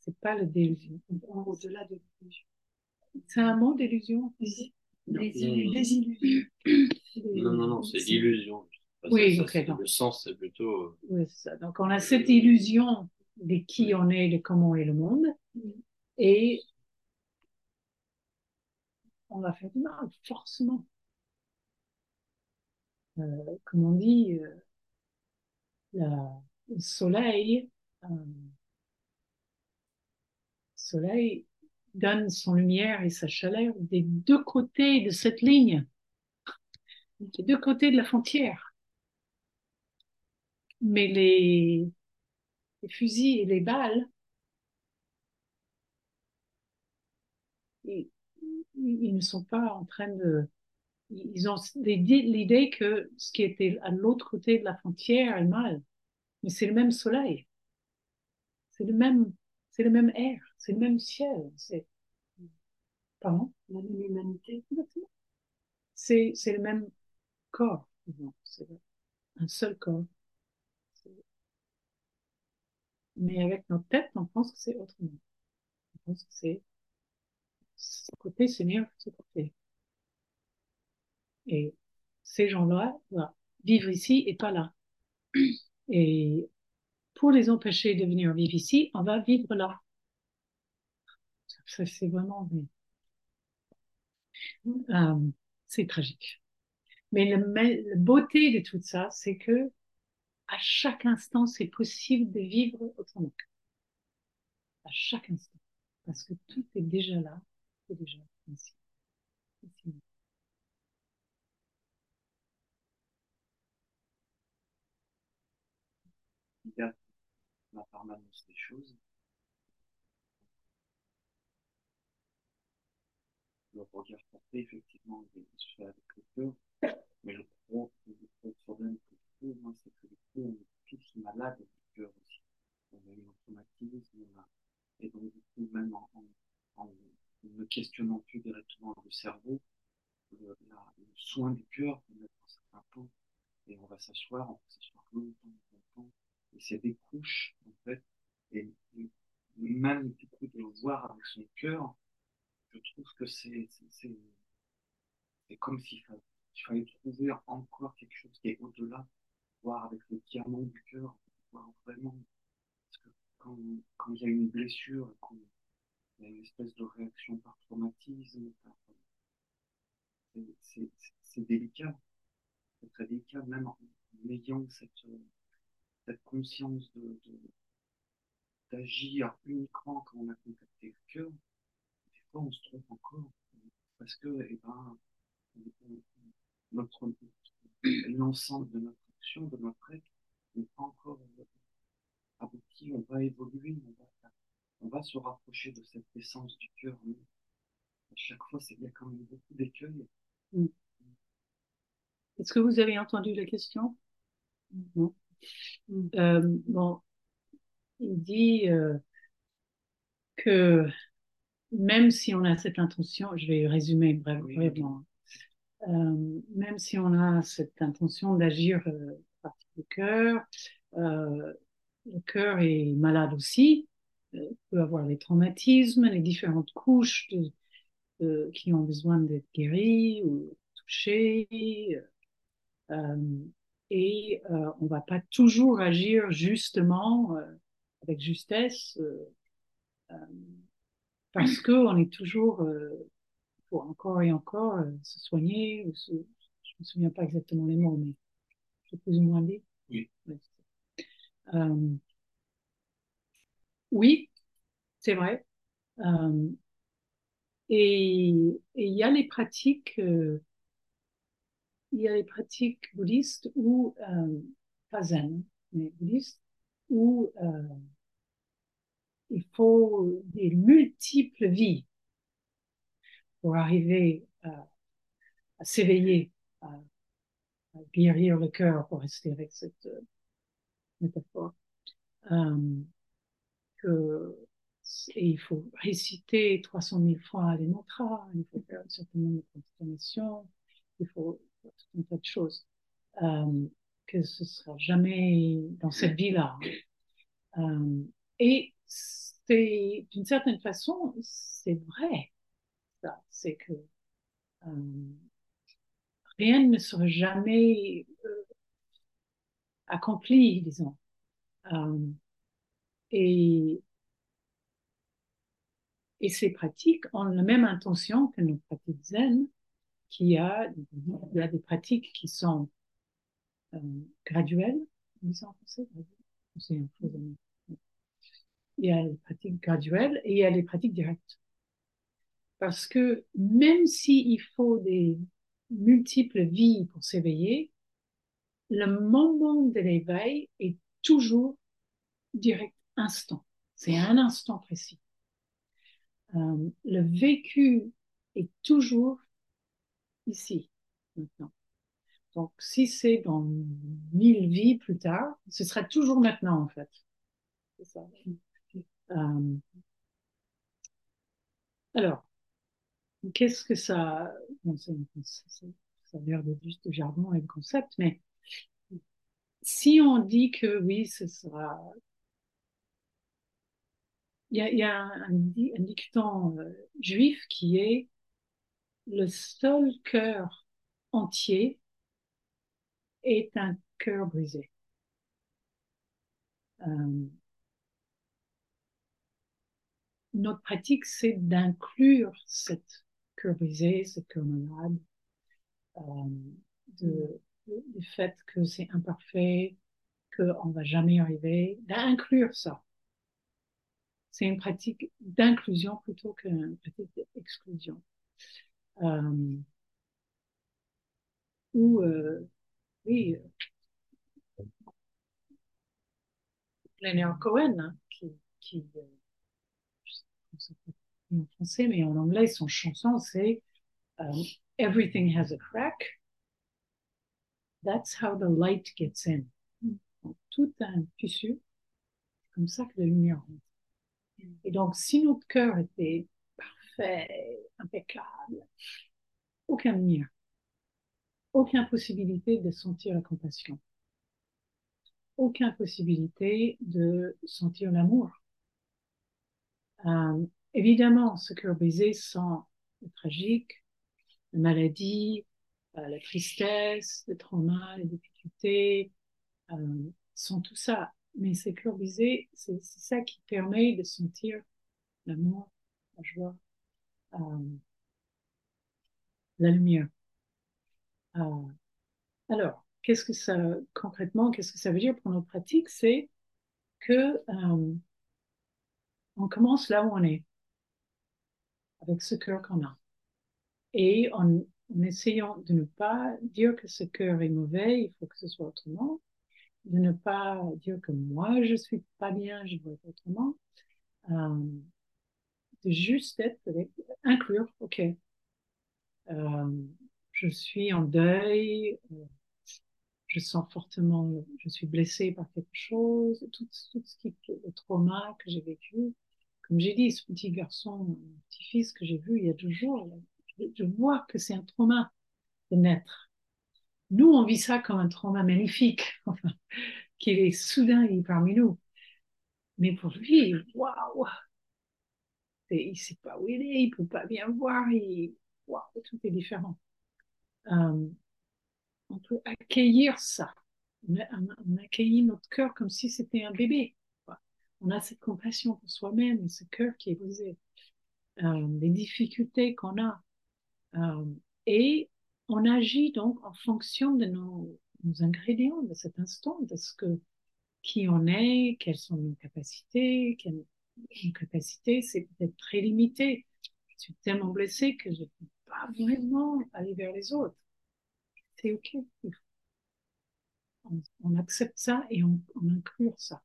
C'est pas le délusion. Au-delà de l'illusion. C'est un mot d'illusion? Des, illusions. Non, non, non, c'est illusion. oui, ça. Le sens, c'est plutôt. Euh, oui, c'est ça. Donc, on a cette illusion de qui on est, de comment est le monde. Et on va faire du mal, forcément. Euh, comme on dit, euh, le soleil, euh, soleil donne son lumière et sa chaleur des deux côtés de cette ligne, des deux côtés de la frontière. Mais les, les fusils et les balles, ils ne sont pas en train de... Ils ont l'idée que ce qui était à l'autre côté de la frontière est mal. Mais c'est le même soleil. C'est le même, c'est le même air. C'est le même ciel. C'est, pardon? La même humanité. C'est, c'est le même corps. C'est un seul corps. Mais avec notre tête, on pense que c'est autrement. On pense que c'est ce côté, c'est mieux ce côté. Et ces gens-là doivent vivre ici et pas là. Et pour les empêcher de venir vivre ici, on va vivre là. Ça, c'est vraiment... Euh, c'est tragique. Mais la beauté de tout ça, c'est que à chaque instant, c'est possible de vivre autrement. À chaque instant. Parce que tout est déjà là, c'est déjà regarde la permanence des choses. Le regard porté, effectivement, il se fait avec le cœur, mais le gros, le problème que je trouve, moi, c'est que du coup, on est tous malades du cœur aussi. On a eu un traumatisme, on a... et donc du coup, même en, ne questionnant plus directement le cerveau, le, le soin du cœur peut mettre un certain temps, et on va s'asseoir, on va s'asseoir longtemps, c'est des couches, en fait, et, même du coup de le voir avec son cœur, je trouve que c'est comme s'il fallait, fallait trouver encore quelque chose qui est au-delà, voir avec le diamant du cœur, voir vraiment, parce que quand, quand il y a une blessure, quand il y a une espèce de réaction par traumatisme, c'est délicat, c'est très délicat, même en ayant cette, cette conscience de, d'agir uniquement quand on a contacté le cœur, des fois on se trompe encore, parce que eh ben, notre l'ensemble de notre action, de notre être, n'est pas encore abouti, on va évoluer, on va, on va se rapprocher de cette essence du cœur, mais à chaque fois, il y a quand même beaucoup d'écueils. Mm. Est-ce que vous avez entendu la question? Non. Mm. Euh, bon, il dit euh, que même si on a cette intention, je vais résumer brièvement, euh, même si on a cette intention d'agir à partir du cœur, le cœur est malade aussi, euh, peut avoir les traumatismes, les différentes couches de, de, qui ont besoin d'être guéries ou touchées. Euh, et euh, on va pas toujours agir justement avec justesse parce que on est toujours pour encore et encore euh, se soigner. Ou se, je me souviens pas exactement les mots, mais j'ai plus ou moins dit. Oui. Euh, oui, c'est vrai. Euh, et il y a les pratiques, euh, il y a les pratiques bouddhistes ou euh, pas mais bouddhistes où euh, il faut des multiples vies pour arriver à, s'éveiller, à, guérir le cœur, pour rester avec cette euh, métaphore. Euh, que, et il faut réciter 300 000 fois les mantras, il faut faire un certain nombre de constellations, il faut tout un tas de choses. Euh, que ce sera jamais dans cette vie-là. Euh, et c'est, d'une certaine façon, c'est vrai c'est que euh, rien ne sera jamais accompli, disons. Et, et ces pratiques ont la même intention que nos pratiques zen, qui a, il y a des pratiques qui sont graduelles, il y a les pratiques graduelles et il y a les pratiques directes. Parce que même s'il faut des multiples vies pour s'éveiller, le moment de l'éveil est toujours direct, instant. C'est un instant précis. Euh, le vécu est toujours ici, maintenant. Donc, si c'est dans mille vies plus tard, ce sera toujours maintenant, en fait. C'est ça. Euh, alors, qu'est-ce que ça, bon, ça, ça, ça a l'air de juste jargon et de concept, mais si on dit que oui, ce sera, il y a, il y a un, un, dicton euh, juif qui est le seul cœur entier est un cœur brisé. Euh, notre pratique, c'est d'inclure cette cœur brisé, ce cœur malade, euh, du fait que c'est imparfait, qu'on va jamais y arriver, d'inclure ça. C'est une pratique d'inclusion plutôt qu'une pratique d'exclusion. Euh, ou, euh, oui, Leonard Cohen, hein, qui, qui euh, je sais comment ça en français, mais en anglais, son chanson, c'est euh, Everything has a crack. That's how the light gets in. Donc, tout un fissure. Comme ça que la lumière rentre. Et donc, si notre cœur était impeccable, aucun lumière, aucune possibilité de sentir la compassion, aucune possibilité de sentir l'amour. Euh, évidemment, ce cœur brisé sent le tragique, la maladie, euh, la tristesse, le trauma, les difficultés, euh, sont tout ça. Mais ce cœur brisé, c'est ça qui permet de sentir l'amour, la joie, euh, la lumière. Euh, alors, qu'est-ce que ça, concrètement, qu'est-ce que ça veut dire pour nos pratiques? C'est que euh, on commence là où on est, avec ce cœur qu'on a. Et en, essayant de ne pas dire que ce cœur est mauvais, il faut que ce soit autrement, de ne pas dire que moi je suis pas bien, je veux être autrement, juste être inclure, ok, euh, je suis en deuil, euh, je sens fortement, je suis blessée par quelque chose, tout, tout ce qui le trauma que j'ai vécu. Comme j'ai dit, ce petit garçon, mon petit-fils que j'ai vu il y a deux jours, je, je vois que c'est un trauma de naître. Nous, on vit ça comme un trauma magnifique, enfin, qui est soudain il est parmi nous. Mais pour lui, waouh, il ne sait pas où il est, il peut pas bien voir, il, waouh, tout est différent. Euh, on peut accueillir ça. On, accueillit notre cœur comme si c'était un bébé. On a cette compassion pour soi-même et ce cœur qui est brisé. Euh, les difficultés qu'on a. Euh, et on agit donc en fonction de nos, nos, ingrédients de cet instant, de ce que, qui on est, quelles sont nos capacités. Quelles, nos capacités, c'est peut-être très limité. Je suis tellement blessée que je ne peux pas vraiment aller vers les autres. C'est OK. On, accepte ça et on, on inclut ça.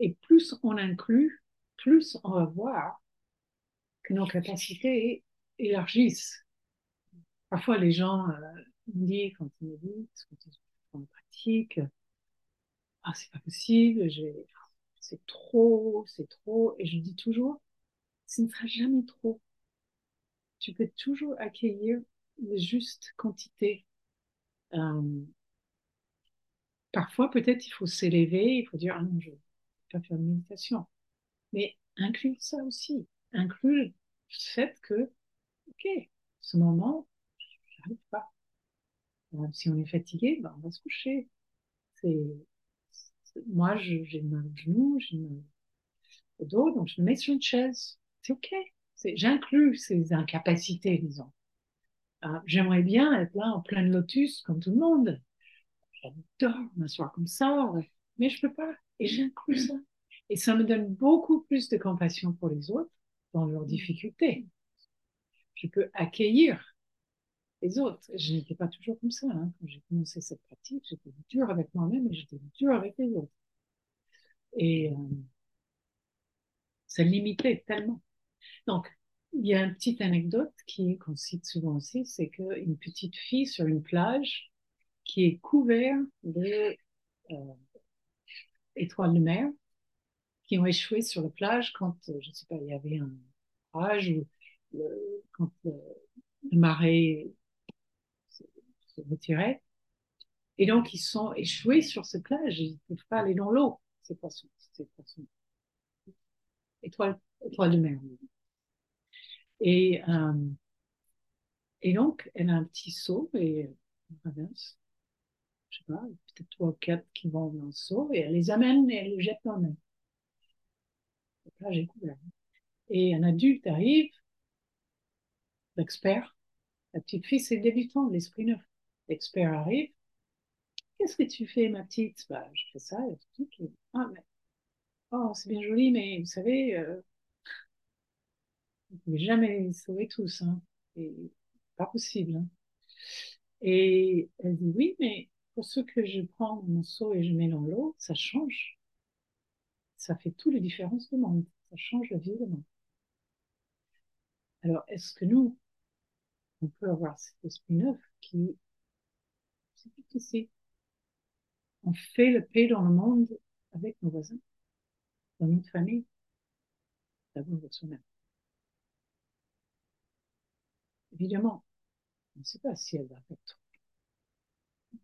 Et plus on inclut, plus on va voir que nos capacités élargissent. Parfois, les gens euh, me disent, quand ils me disent, quand ils font pratique, ah, c'est pas possible, c'est trop, c'est trop. Et je dis toujours, ce ne sera jamais trop. Tu peux toujours accueillir la juste quantité. Euh, parfois, peut-être, il faut s'élever, il faut dire, ah non, je ne vais pas faire de méditation. Mais inclure ça aussi. Inclure le fait que, OK, ce moment, j'arrive pas. Alors, si on est fatigué, ben, on va se coucher. C'est, moi, j'ai mal au genou, j'ai mal au dos, donc je me mets sur une chaise. C'est OK. J'inclus ces incapacités, disons. Euh, J'aimerais bien être là en pleine lotus, comme tout le monde. J'adore m'asseoir comme ça, mais je peux pas. Et j'inclus ça. Et ça me donne beaucoup plus de compassion pour les autres dans leurs difficultés. Je peux accueillir les autres. Je n'étais pas toujours comme ça. Hein. Quand j'ai commencé cette pratique, j'étais dur avec moi-même et j'étais dur avec les autres. Et euh, ça limitait tellement. Donc, il y a une petite anecdote qui qu'on cite souvent aussi, c'est qu'une petite fille sur une plage qui est couverte de euh, de mer qui ont échoué sur la plage quand, je ne sais pas, il y avait un orage ou quand le, le marais se, retirait. Et donc, ils sont échoués sur cette plage. Ils ne peuvent pas aller dans l'eau, ces poissons. Ces poissons. Étoiles, de mer. Et, euh, et donc, elle a un petit seau et on ramasse, je sais pas, peut-être trois ou quatre qui vont dans le seau et elle les amène et elle les jette dans la mer. Là, j'ai couvert. Et un adulte arrive, l'expert, la petite fille, c'est débutant, l'esprit neuf. L'expert arrive. Qu'est-ce que tu fais, ma petite? Bah, Je fais ça. Et tout. Ah. Oh, c'est bien joli, mais vous savez, euh, vous pouvez jamais les sauver tous, hein. Pas possible. Hein. Et elle dit oui, mais pour ce que je prends mon seau et je mets dans l'eau, ça change. Ça fait toutes les différences du monde. Ça change la vie du monde. Alors, est-ce que nous, on peut avoir cet esprit neuf qui, c'est ici, on fait le paix dans le monde avec nos voisins, dans notre famille, d'abord avec soi-même. Évidemment, on ne sait pas si elle va faire tout.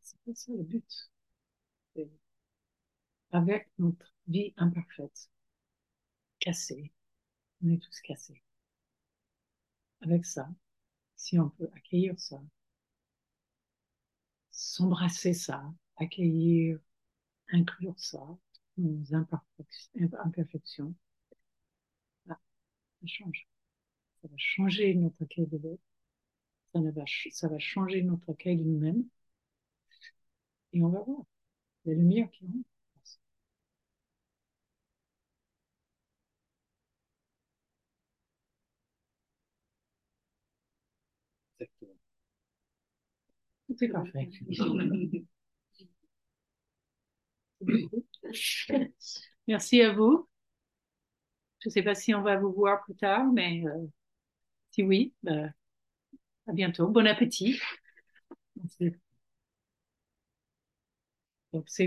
C'est pas ça le but. Avec notre vie imparfaite, cassée, on est tous cassés. Avec ça, si on peut accueillir ça, s'embrasser ça, accueillir, inclure ça, nos imperfections, ah, ça change. Ça va changer notre accueil de l'autre. Ça, ça va changer notre accueil de nous-mêmes. Et on va voir la lumière qui rentre. C'est parfait. Merci à vous. Je ne sais pas si on va vous voir plus tard, mais euh, si oui, bah, à bientôt. Bon appétit. C'est